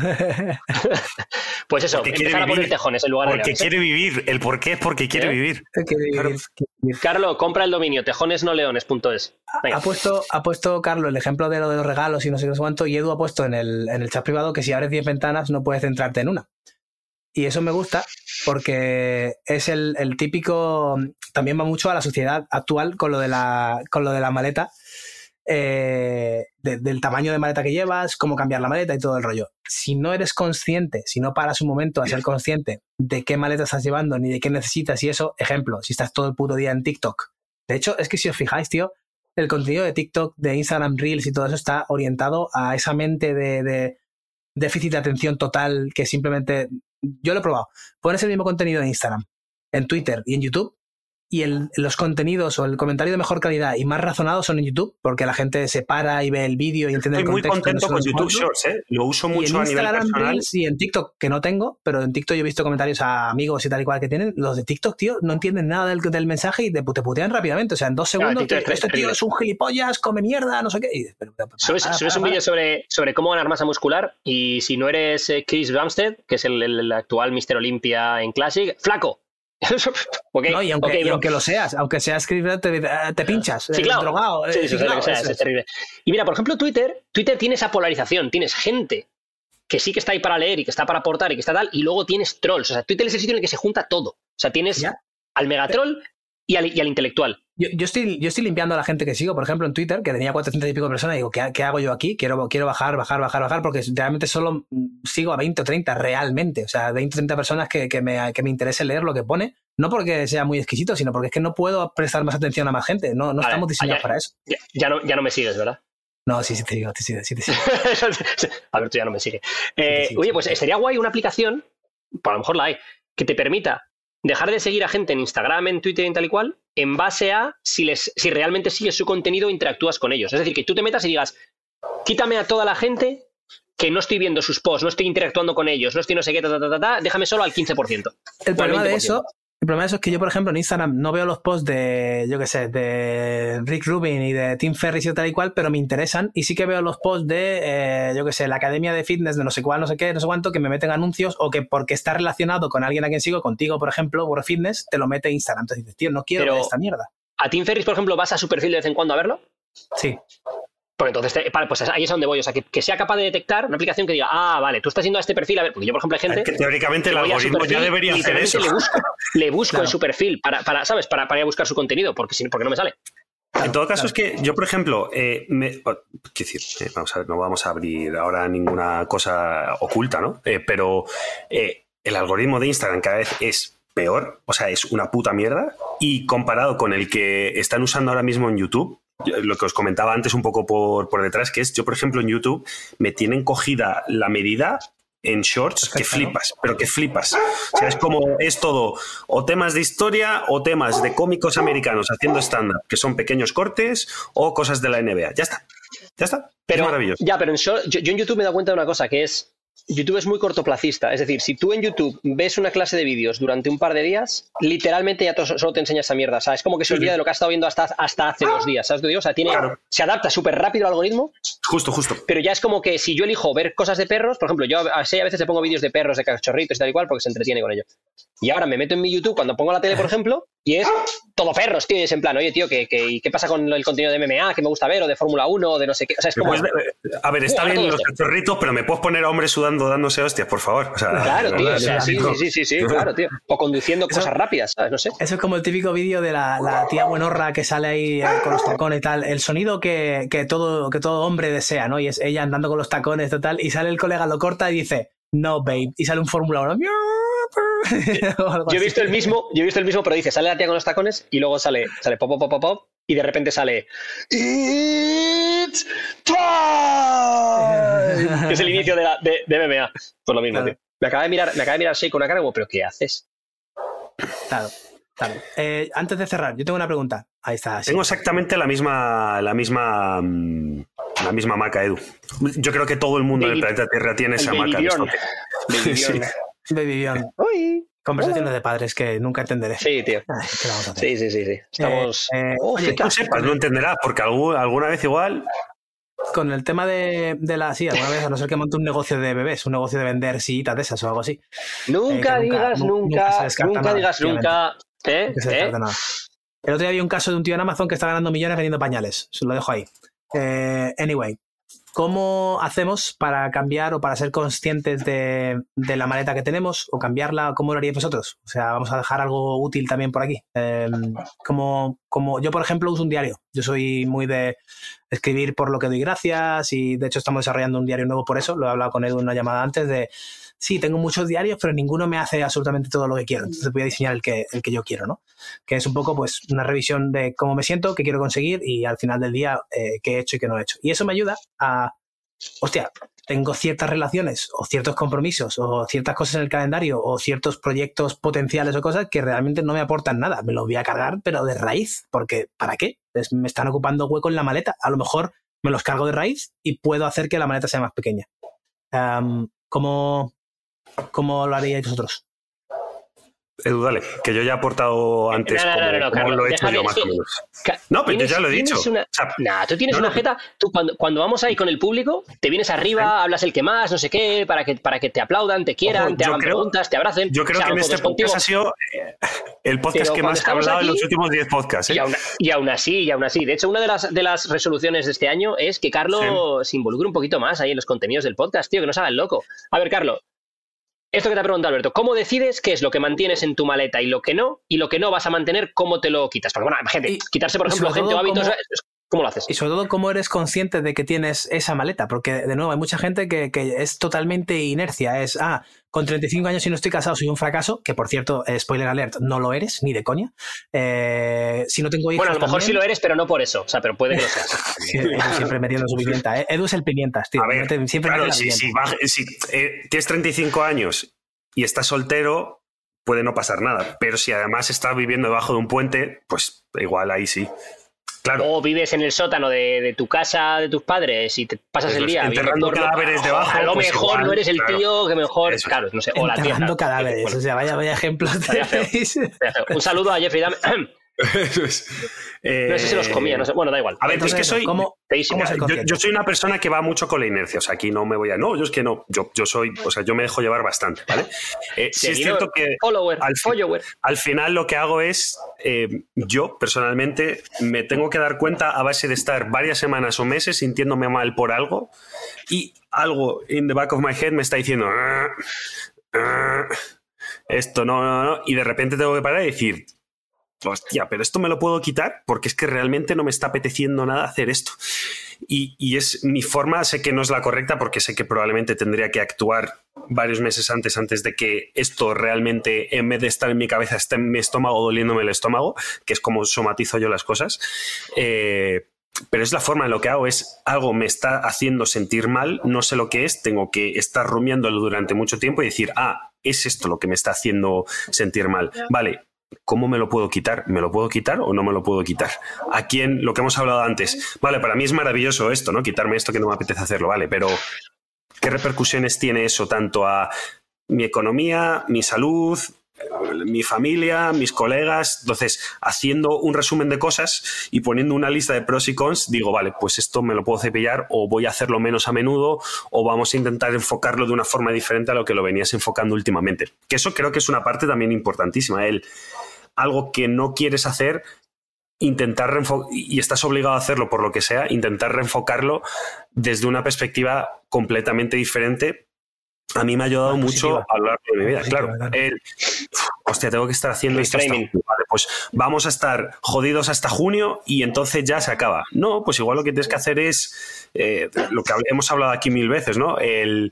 Pues eso, Porque quiere empezar a poner vivir. tejones en lugar de Porque ¿eh? quiere vivir. El por qué es porque quiere ¿Eh? vivir. Que- Claro. que- Carlos, compra el dominio tejonesnoleones.es. Ha puesto, ha puesto Carlos el ejemplo de lo de los regalos y no sé qué no sé cuánto, y Edu ha puesto en el, en el chat privado que si abres 10 ventanas no puedes centrarte en una. Y eso me gusta porque es el, el típico. También va mucho a la sociedad actual con lo de la, con lo de la maleta, eh, de- del tamaño de maleta que llevas, cómo cambiar la maleta y todo el rollo. Si no eres consciente, si no paras un momento a ser consciente de qué maleta estás llevando ni de qué necesitas y eso, ejemplo, si estás todo el puto día en TikTok. De hecho, es que si os fijáis, tío, el contenido de TikTok, de Instagram Reels y todo eso está orientado a esa mente de déficit de atención total que simplemente, yo lo he probado, pones el mismo contenido en Instagram, en Twitter y en YouTube y el- los contenidos o el comentario de mejor calidad y más razonado son en YouTube porque la gente se para y ve el vídeo y entiende Estoy el muy contexto. y no contento con YouTube. Shorts, ¿eh? Lo uso Y mucho en a nivel Instagram personal. Reels y en TikTok, que no tengo, pero en TikTok yo he visto comentarios a amigos y tal y cual que tienen. Los de TikTok, tío, no entienden nada del, del mensaje y te, te putean rápidamente. O sea, en dos segundos, tío, es este tío es un gilipollas, come mierda, no sé qué. Y dices, pero- pero- Subes, para, subes para, un vídeo sobre, sobre cómo ganar masa muscular y si no eres eh, Chris Bumstead, que es el, el- el actual Mister Olympia en Classic, flaco. No, y aunque, y aunque lo seas, aunque seas Chris, te, te pinchas, Sí, eh, claro. drogado, Sí, eh, sí, eso es es. terrible. Y mira, por ejemplo, Twitter, Twitter tiene esa polarización. Tienes gente que sí que está ahí para leer y que está para aportar y que está tal, y luego tienes trolls. O sea, Twitter es el sitio en el que se junta todo. O sea, tienes Ya. al megatroll y al, y al intelectual. Yo, yo estoy, yo estoy limpiando a la gente que sigo, por ejemplo, en Twitter, que tenía 400 y pico personas, y digo, ¿qué, qué hago yo aquí? Quiero, quiero bajar, bajar, bajar, bajar, porque realmente solo sigo a 20 o 30 realmente. O sea, 20 o 30 personas que, que, me, que me interese leer lo que pone. No porque sea muy exquisito, sino porque es que no puedo prestar más atención a más gente. No, no estamos diseñados ya- para eso. Ya, ya no, ya no me sigues, ¿verdad? No, sí, sí te digo, sí, sí, sí te sigo. Alberto ya no me sigue. Eh, oye, pues sería guay una aplicación, pues a lo mejor la hay, que te permita dejar de seguir a gente en Instagram, en Twitter en tal y cual, en base a si, les, si realmente sigues su contenido e interactúas con ellos. Es decir, que tú te metas y digas, quítame a toda la gente que no estoy viendo sus posts, no estoy interactuando con ellos, no estoy no sé qué, ta, ta, ta, ta, déjame solo al 15%. El problema de 20%. eso, el problema de eso es que yo, por ejemplo, en Instagram no veo los posts de, yo qué sé, de Rick Rubin y de Tim Ferriss y tal y cual, pero me interesan. Y sí que veo los posts de, eh, yo qué sé, la academia de fitness de no sé cuál, no sé qué, no sé cuánto, que me meten anuncios o que porque está relacionado con alguien a quien sigo, contigo, por ejemplo, por fitness, te lo mete Instagram. Entonces dices, tío, no quiero Pero- ver esta mierda. ¿A Tim Ferris, por ejemplo, vas a su perfil de vez en cuando a verlo? Sí, Pues entonces, te- vale, pues ahí es donde voy. O sea, que, que sea capaz de detectar una aplicación que diga, ah, vale, tú estás yendo a este perfil, a ver, porque yo, por ejemplo, hay gente. Que teóricamente el algoritmo ya perfil debería y hacer eso. Le busco, le busco Claro. en su perfil para, para ¿sabes? Para, para ir a buscar su contenido, porque, porque no me sale. En todo caso, es que yo, por ejemplo, eh, me- o- quiero decir, eh, vamos a ver, no vamos a abrir ahora ninguna cosa oculta, ¿no? Eh, pero eh, el algoritmo de Instagram cada vez es peor, o sea, es una puta mierda, y comparado con el que están usando ahora mismo en YouTube, yo- lo que os comentaba antes un poco por, por detrás, que es yo, por ejemplo, en YouTube me tienen cogida la medida en shorts que flipas, pero que flipas. O sea, es como, es todo, o temas de historia o temas de cómicos americanos haciendo stand-up, que son pequeños cortes, o cosas de la NBA. Ya está. Ya está. Pero, es maravilloso. Ya, pero en short- yo, yo en YouTube me he dado cuenta de una cosa, que es. YouTube es muy cortoplacista. Es decir, si tú en YouTube ves una clase de vídeos durante un par de días, literalmente ya solo te enseña esa mierda. O sea, es como que se olvida de lo que has estado viendo hasta, hasta hace dos días. ¿Sabes? O sea, tiene, Claro. se adapta súper rápido al algoritmo Justo, justo. pero ya es como que si yo elijo ver cosas de perros, por ejemplo, yo así a veces le pongo vídeos de perros, de cachorritos y tal y cual, porque se entretiene con ello. Y ahora me meto en mi YouTube cuando pongo la tele, por ejemplo, y es todo perros, tío, y es en plan, oye, tío, ¿qué, qué, y qué pasa con el contenido de MMA que me gusta ver, o de Fórmula 1, o de no sé qué? O sea, es como... Pues, a ver, está bien los cachorritos, pero me puedes poner a hombres sudando dándose hostias, por favor. O sea, Claro, tío, verdad, o sea, sí, sí, sí, sí, sí, claro, tío. O conduciendo Eso- cosas rápidas, ¿sabes? No sé. Eso es como el típico vídeo de la, la tía buenorra que sale ahí eh, con los tacones y tal. El sonido que, que todo, que todo hombre desea, ¿no? Y es ella andando con los tacones total. Y sale el colega, lo corta y dice, no, babe. Y sale un Fórmula 1. O algo Yo he visto el mismo, yo he visto el mismo, pero dice, sale la tía con los tacones y luego sale, sale pop, pop, pop, pop, pop, y de repente sale It's time, que es el inicio de, la, de, de MMA. Pues lo mismo, Claro. tío. Me acaba de mirar, me acaba de mirar Shea con una cara como, ¿pero qué haces? Claro, claro. Eh, antes de cerrar, yo tengo una pregunta. Ahí está. sí. Tengo exactamente la misma, la misma, mm, la misma maca, Edu. Yo creo que todo el mundo en el Baby- planeta Tierra tiene el esa maca. Sí. Uy. Conversaciones de padres que nunca entenderé. Sí, tío. Ay, ¿qué le vamos a hacer? Sí, sí, sí, sí. Estamos. Eh, eh, Oh, oye. Tú sepas, no entenderás, porque algún- alguna vez igual. Con el tema de, de la sí, alguna vez, a no ser que monte un negocio de bebés, un negocio de vender sillitas de esas o algo así. Nunca Eh, nunca- digas nu- nunca nunca, nada, digas nunca. ¿Eh? ¿Eh? El otro día había un caso de un tío en Amazon que está ganando millones vendiendo pañales. Se lo dejo ahí. Eh, anyway, ¿cómo hacemos para cambiar o para ser conscientes de, la maleta que tenemos o cambiarla? ¿Cómo lo haríais vosotros? O sea, vamos a dejar algo útil también por aquí. Eh, como, como yo, por ejemplo, uso un diario. Yo soy muy de escribir por lo que doy gracias y de hecho estamos desarrollando un diario nuevo por eso. Lo he hablado con Edu en una llamada antes de sí, tengo muchos diarios, pero ninguno me hace absolutamente todo lo que quiero. Entonces voy a diseñar el que, el que yo quiero, ¿no? Que es un poco pues una revisión de cómo me siento, qué quiero conseguir y al final del día eh, qué he hecho y qué no he hecho. Y eso me ayuda a, hostia, tengo ciertas relaciones o ciertos compromisos o ciertas cosas en el calendario o ciertos proyectos potenciales o cosas que realmente no me aportan nada. Me los voy a cargar, pero de raíz, porque ¿para qué? Me están ocupando hueco en la maleta. A lo mejor me los cargo de raíz y puedo hacer que la maleta sea más pequeña. Am, ¿cómo, ¿Cómo lo haríais vosotros? Edu, dale, que yo ya he aportado antes No, no, como, no, no, como Carlos, lo he hecho déjame, yo más que- o menos. No, pero yo ya lo he dicho. una- O sea, Nah, tú tienes una jeta. Tú cuando, cuando vamos ahí con el público, te vienes arriba, hablas el que más, no sé qué, para que, para que te aplaudan, te quieran, Ojo, te hagan creo- preguntas, te abracen. Yo creo que en este fotos contigo. podcast ha sido eh, el podcast Pero que más he estamos hablado en los últimos 10 podcasts. ¿eh? Y aún, y aún así, y aún así. De hecho, una de las, de las resoluciones de este año es que Carlos se involucre un poquito más ahí en los contenidos del podcast, tío, que no se haga el loco. A ver, Carlos, esto que te ha preguntado Alberto, ¿cómo decides qué es lo que mantienes en tu maleta y lo que no? Y lo que no vas a mantener, ¿cómo te lo quitas? Porque, bueno, imagínate, quitarse, por ejemplo, gente o hábitos, ¿cómo- es- ¿cómo lo haces? Y sobre todo, ¿cómo eres consciente de que tienes esa maleta? Porque, de nuevo, hay mucha gente que, que es totalmente inercia. Es, ah, con 35 años y no estoy casado, soy un fracaso, que por cierto, eh, spoiler alert, no lo eres, ni de coña. Eh, si no tengo hijos. Bueno, a lo mejor sí también- lo eres, pero no por eso. O sea, pero puede que lo seas. Sí, Edu siempre metiendo su pimienta. ¿eh? Edu es el pimientas, tío. A ver, Mete- siempre claro, si, si si, eh, tienes 35 años y estás soltero, puede no pasar nada. Pero si además estás viviendo debajo de un puente, pues igual ahí sí. Claro. O vives en el sótano de, de tu casa, de tus padres, y te pasas Eso el día enterrando cadáveres debajo, A lo pues mejor igual, no eres el claro. tío que mejor. Es. Claro, no sé. O la tía. Enterrando cadáveres. Bueno, O sea, vaya, vaya ejemplos. Vaya feo. tenéis. Un saludo a Jeffrey Dahmer. Es. Eh, No sé si los comía, no sé. Bueno, da igual. A ver, Entonces, es que soy. ¿cómo, Feísimo. cómo se yo, yo soy una persona que va mucho con la inercia, o sea, aquí no me voy a. No, yo es que no, yo, yo soy, o sea, yo me dejo llevar bastante, ¿vale? Eh, sí es cierto que follower, al follower. al final lo que hago es, eh, yo personalmente me tengo que dar cuenta a base de estar varias semanas o meses sintiéndome mal por algo y algo in the back of my head me está diciendo, "Ah, ah, esto no, no, no, y de repente tengo que parar y decir, hostia, pero esto me lo puedo quitar porque es que realmente no me está apeteciendo nada hacer esto. Y, y es mi forma, sé que no es la correcta porque sé que probablemente tendría que actuar varios meses antes, antes de que esto realmente, en vez de estar en mi cabeza, esté en mi estómago doliéndome el estómago, que es como somatizo yo las cosas. Eh, pero es la forma en lo que hago, es algo me está haciendo sentir mal, no sé lo que es, tengo que estar rumiándolo durante mucho tiempo y decir, ah, es esto lo que me está haciendo sentir mal. Vale, ¿cómo me lo puedo quitar? ¿Me lo puedo quitar o no me lo puedo quitar? ¿A quién? Lo que hemos hablado antes. Vale, para mí es maravilloso esto, ¿no? Quitarme esto que no me apetece hacerlo, vale, pero ¿qué repercusiones tiene eso tanto a mi economía, mi salud, mi familia, mis colegas. Entonces, haciendo un resumen de cosas y poniendo una lista de pros y cons, digo, vale, pues esto me lo puedo cepillar o voy a hacerlo menos a menudo o vamos a intentar enfocarlo de una forma diferente a lo que lo venías enfocando últimamente. Que eso creo que es una parte también importantísima. El algo que no quieres hacer, intentar reenfo- y estás obligado a hacerlo por lo que sea, intentar reenfocarlo desde una perspectiva completamente diferente. A mí me ha ayudado mucho a lo largo de mi vida. Claro, el, hostia, tengo que estar haciendo esto. hasta. Vale, pues vamos a estar jodidos hasta junio y entonces ya se acaba. No, pues igual lo que tienes que hacer es eh, lo que hemos hablado aquí mil veces, ¿no? El,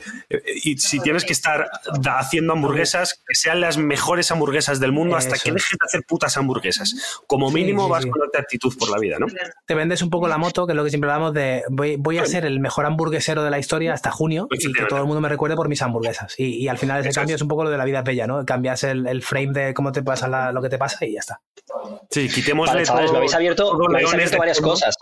y si tienes que estar haciendo hamburguesas, que sean las mejores hamburguesas del mundo hasta Eso que es. dejes de hacer putas hamburguesas. Como mínimo sí, vas sí. con otra actitud por la vida, ¿no? Te vendes un poco la moto, que es lo que siempre hablamos de voy, voy a ser el mejor hamburguesero de la historia hasta junio y que todo el mundo me recuerde por mis hamburguesas. Y, y al final ese Eso cambio es. es. un poco lo de la vida bella, ¿no? Cambias el, el frame de cómo te pasa la- lo que te pasa y ya está. Sí, quitémosle Vale, chavales, todo- me habéis abierto, me habéis abierto de varias cosas.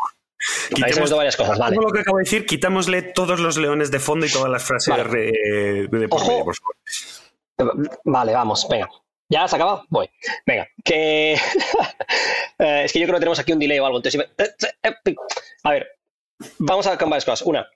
Quitemos varias cosas, vale. todo lo que acabo de decir, quitámosle todos los leones de fondo y todas las frases Vale. de por medio, por favor. Vale, vamos, venga. ¿Ya has acabado? Voy. Venga, que. Eh, es que yo creo que tenemos aquí un delay o algo. Entonces, eh, a ver, vamos a cambiar varias cosas. Una,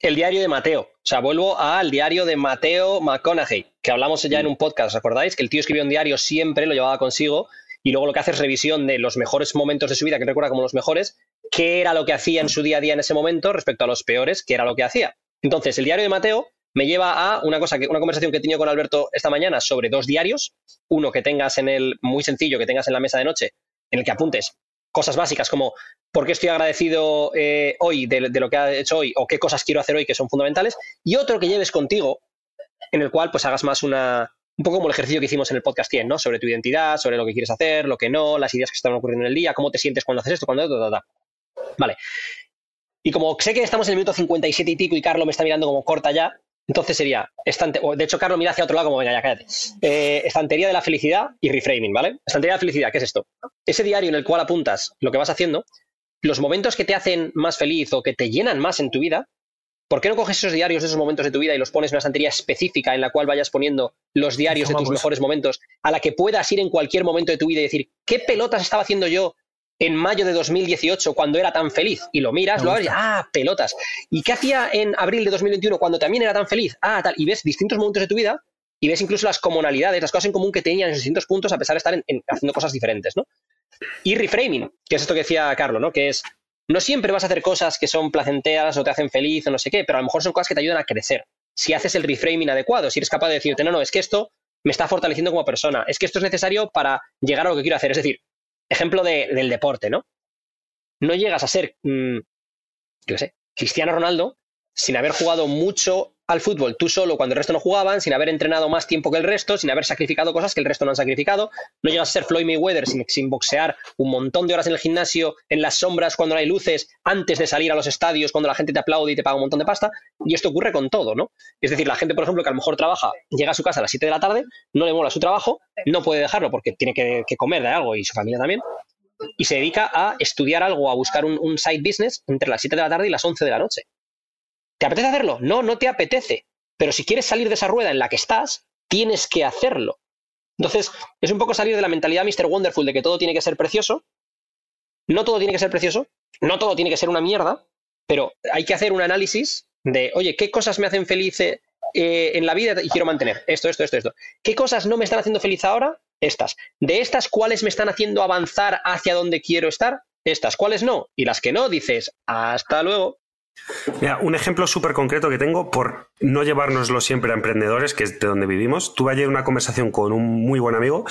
el diario de Mateo. O sea, vuelvo al diario de Mateo McConaughey, que hablamos ya en un podcast, ¿os acordáis? Que el tío escribió un diario siempre, lo llevaba consigo, y luego lo que hace es revisión de los mejores momentos de su vida, que recuerda como los mejores, qué era lo que hacía en su día a día en ese momento respecto a los peores, qué era lo que hacía. Entonces, el diario de Mateo me lleva a una cosa que una conversación que he tenido con Alberto esta mañana sobre dos diarios, uno que tengas en el muy sencillo que tengas en la mesa de noche, en el que apuntes cosas básicas como por qué estoy agradecido eh, hoy de, lo que ha hecho hoy o qué cosas quiero hacer hoy que son fundamentales y otro que lleves contigo en el cual pues hagas más una un poco como el ejercicio que hicimos en el podcast 100, ¿no? Sobre tu identidad, sobre lo que quieres hacer, lo que no, las ideas que están ocurriendo en el día, cómo te sientes cuando haces esto, cuando ta, ta, ta. Vale. Y como sé que estamos en el minuto 57 y pico y Carlos me está mirando como corta ya, entonces sería, estante, o de hecho Carlos mira hacia otro lado como, venga, ya cállate. Eh, estantería de la felicidad y reframing, ¿vale? Estantería de la felicidad, ¿qué es esto? Ese diario en el cual apuntas lo que vas haciendo, los momentos que te hacen más feliz o que te llenan más en tu vida, ¿por qué no coges esos diarios de esos momentos de tu vida y los pones en una estantería específica en la cual vayas poniendo los diarios de tus mejores momentos, a la que puedas ir en cualquier momento de tu vida y decir, ¿qué pelotas estaba haciendo yo en mayo de 2018 cuando era tan feliz? Y lo miras, Me lo abres ah, pelotas. ¿Y qué hacía en abril de 2021 cuando también era tan feliz? Ah, tal. Y ves distintos momentos de tu vida y ves incluso las comunalidades, las cosas en común que tenían en esos distintos puntos a pesar de estar en- en- haciendo cosas diferentes, ¿no? Y reframing, que es esto que decía Carlos, ¿no? Que es, no siempre vas a hacer cosas que son placenteras o te hacen feliz o no sé qué, pero a lo mejor son cosas que te ayudan a crecer. si haces el reframing adecuado, si eres capaz de decirte, no, no, es que esto me está fortaleciendo como persona, es que esto es necesario para llegar a lo que quiero hacer. Es decir, ejemplo de- del deporte, ¿no? No llegas a ser, mm, yo sé, Cristiano Ronaldo sin haber jugado mucho al fútbol tú solo cuando el resto no jugaban, sin haber entrenado más tiempo que el resto, sin haber sacrificado cosas que el resto no han sacrificado. No llegas a ser Floyd Mayweather sin, boxear un montón de horas en el gimnasio, en las sombras, cuando no hay luces, antes de salir a los estadios, cuando la gente te aplaude y te paga un montón de pasta. Y esto ocurre con todo, ¿no? Es decir, la gente, por ejemplo, que a lo mejor trabaja, llega a su casa a las 7 de la tarde, no le mola su trabajo, no puede dejarlo porque tiene que, que comer de algo y su familia también, y se dedica a estudiar algo, a buscar un, un side business entre las 7 de la tarde y las 11 de la noche. ¿Te apetece hacerlo? No, no te apetece. Pero si quieres salir de esa rueda en la que estás, tienes que hacerlo. Entonces, es un poco salir de la mentalidad Mr. Wonderful de que todo tiene que ser precioso. No todo tiene que ser precioso, no todo tiene que ser una mierda, pero hay que hacer un análisis de, oye, ¿qué cosas me hacen feliz eh, en la vida y quiero mantener? Esto, esto, esto, esto. ¿Qué cosas no me están haciendo feliz ahora? Estas. De estas, ¿cuáles me están haciendo avanzar hacia donde quiero estar? Estas. ¿Cuáles no? Y las que no, dices, hasta luego. Mira, un ejemplo súper concreto que tengo por no llevárnoslo siempre a emprendedores, que es de donde vivimos. Tuve ayer una conversación con un muy buen amigo.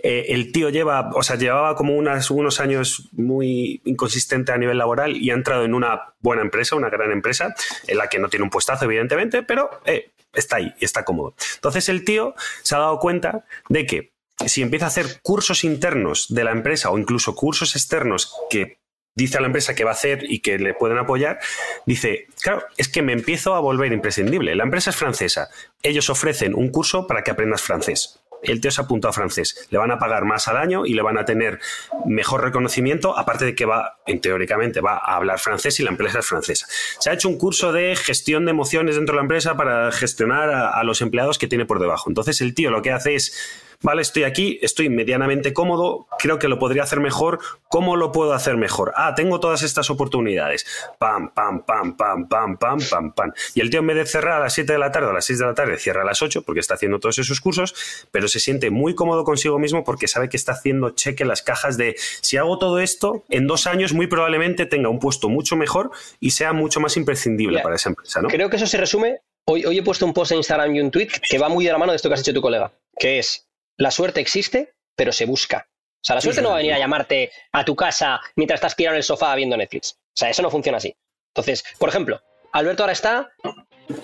Eh, el tío lleva, o sea, llevaba como unos años muy inconsistente a nivel laboral y ha entrado en una buena empresa, una gran empresa, en la que no tiene un puestazo, evidentemente, pero eh, está ahí y está cómodo. Entonces el tío se ha dado cuenta de que si empieza a hacer cursos internos de la empresa o incluso cursos externos que dice a la empresa que va a hacer y que le pueden apoyar, dice, claro, es que me empiezo a volver imprescindible. La empresa es francesa. Ellos ofrecen un curso para que aprendas francés. El tío se apuntó a francés. Le van a pagar más al año y le van a tener mejor reconocimiento, aparte de que va, en teóricamente, va a hablar francés y la empresa es francesa. Se ha hecho un curso de gestión de emociones dentro de la empresa para gestionar a, a los empleados que tiene por debajo. Entonces el tío lo que hace es vale, estoy aquí, estoy medianamente cómodo, creo que lo podría hacer mejor, ¿cómo lo puedo hacer mejor? Ah, tengo todas estas oportunidades. Pam, pam, pam, pam, pam, pam, pam, pam. Y el tío en vez de cerrar a las 7 de la tarde o a las 6 de la tarde, cierra a las 8 porque está haciendo todos esos cursos, pero se siente muy cómodo consigo mismo porque sabe que está haciendo cheque en las cajas de si hago todo esto, en dos años muy probablemente tenga un puesto mucho mejor y sea mucho más imprescindible para esa empresa, ¿no? Creo que eso se resume. Hoy, hoy he puesto un post en Instagram y un tweet que va muy de la mano de esto que has hecho tu colega, que es la suerte existe, pero se busca. O sea, la suerte no va a venir a llamarte a tu casa mientras estás tirado en el sofá viendo Netflix. O sea, eso no funciona así. Entonces, por ejemplo, Alberto ahora está,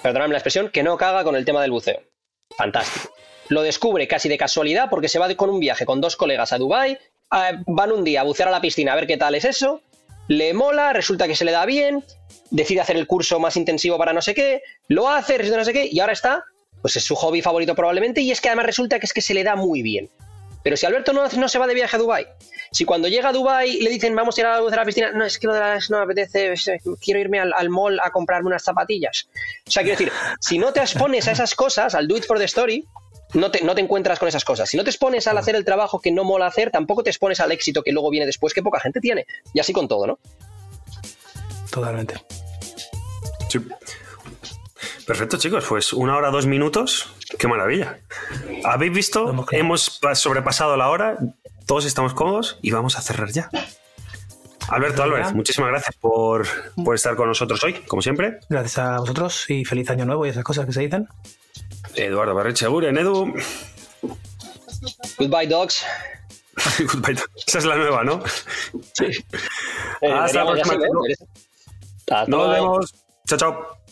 perdonadme la expresión, que no caga con el tema del buceo. Fantástico. Lo descubre casi de casualidad porque se va con un viaje con dos colegas a Dubai, van un día a bucear a la piscina a ver qué tal es eso, le mola, resulta que se le da bien, decide hacer el curso más intensivo para no sé qué, lo hace, resulta no sé qué, y ahora está, pues es su hobby favorito probablemente, y es que además resulta que es que se le da muy bien. Pero si Alberto no, no se va de viaje a Dubai, si cuando llega a Dubai le dicen vamos a ir a la, a la piscina, no, es que lo de las no me apetece, es- quiero irme al, al mall a comprarme unas zapatillas. O sea, quiero decir, si no te expones a esas cosas, al do it for the story, no te, no te encuentras con esas cosas. Si no te expones al hacer el trabajo que no mola hacer, tampoco te expones al éxito que luego viene después, que poca gente tiene. Y así con todo, ¿no? Totalmente. Sí. Perfecto, chicos. Pues una hora, dos minutos. Qué maravilla. ¿Habéis visto? Hemos sobrepasado la hora. Todos estamos cómodos y vamos a cerrar ya. Alberto Álvarez, muchísimas gracias por, por estar con nosotros hoy, como siempre. Gracias a vosotros y feliz año nuevo y esas cosas que se dicen. Eduardo Barrecheguren, Edu. Goodbye, dogs. Goodbye. Esa es la nueva, ¿no? Eh, Hasta la próxima, sí, Nos vemos. Chao, chao.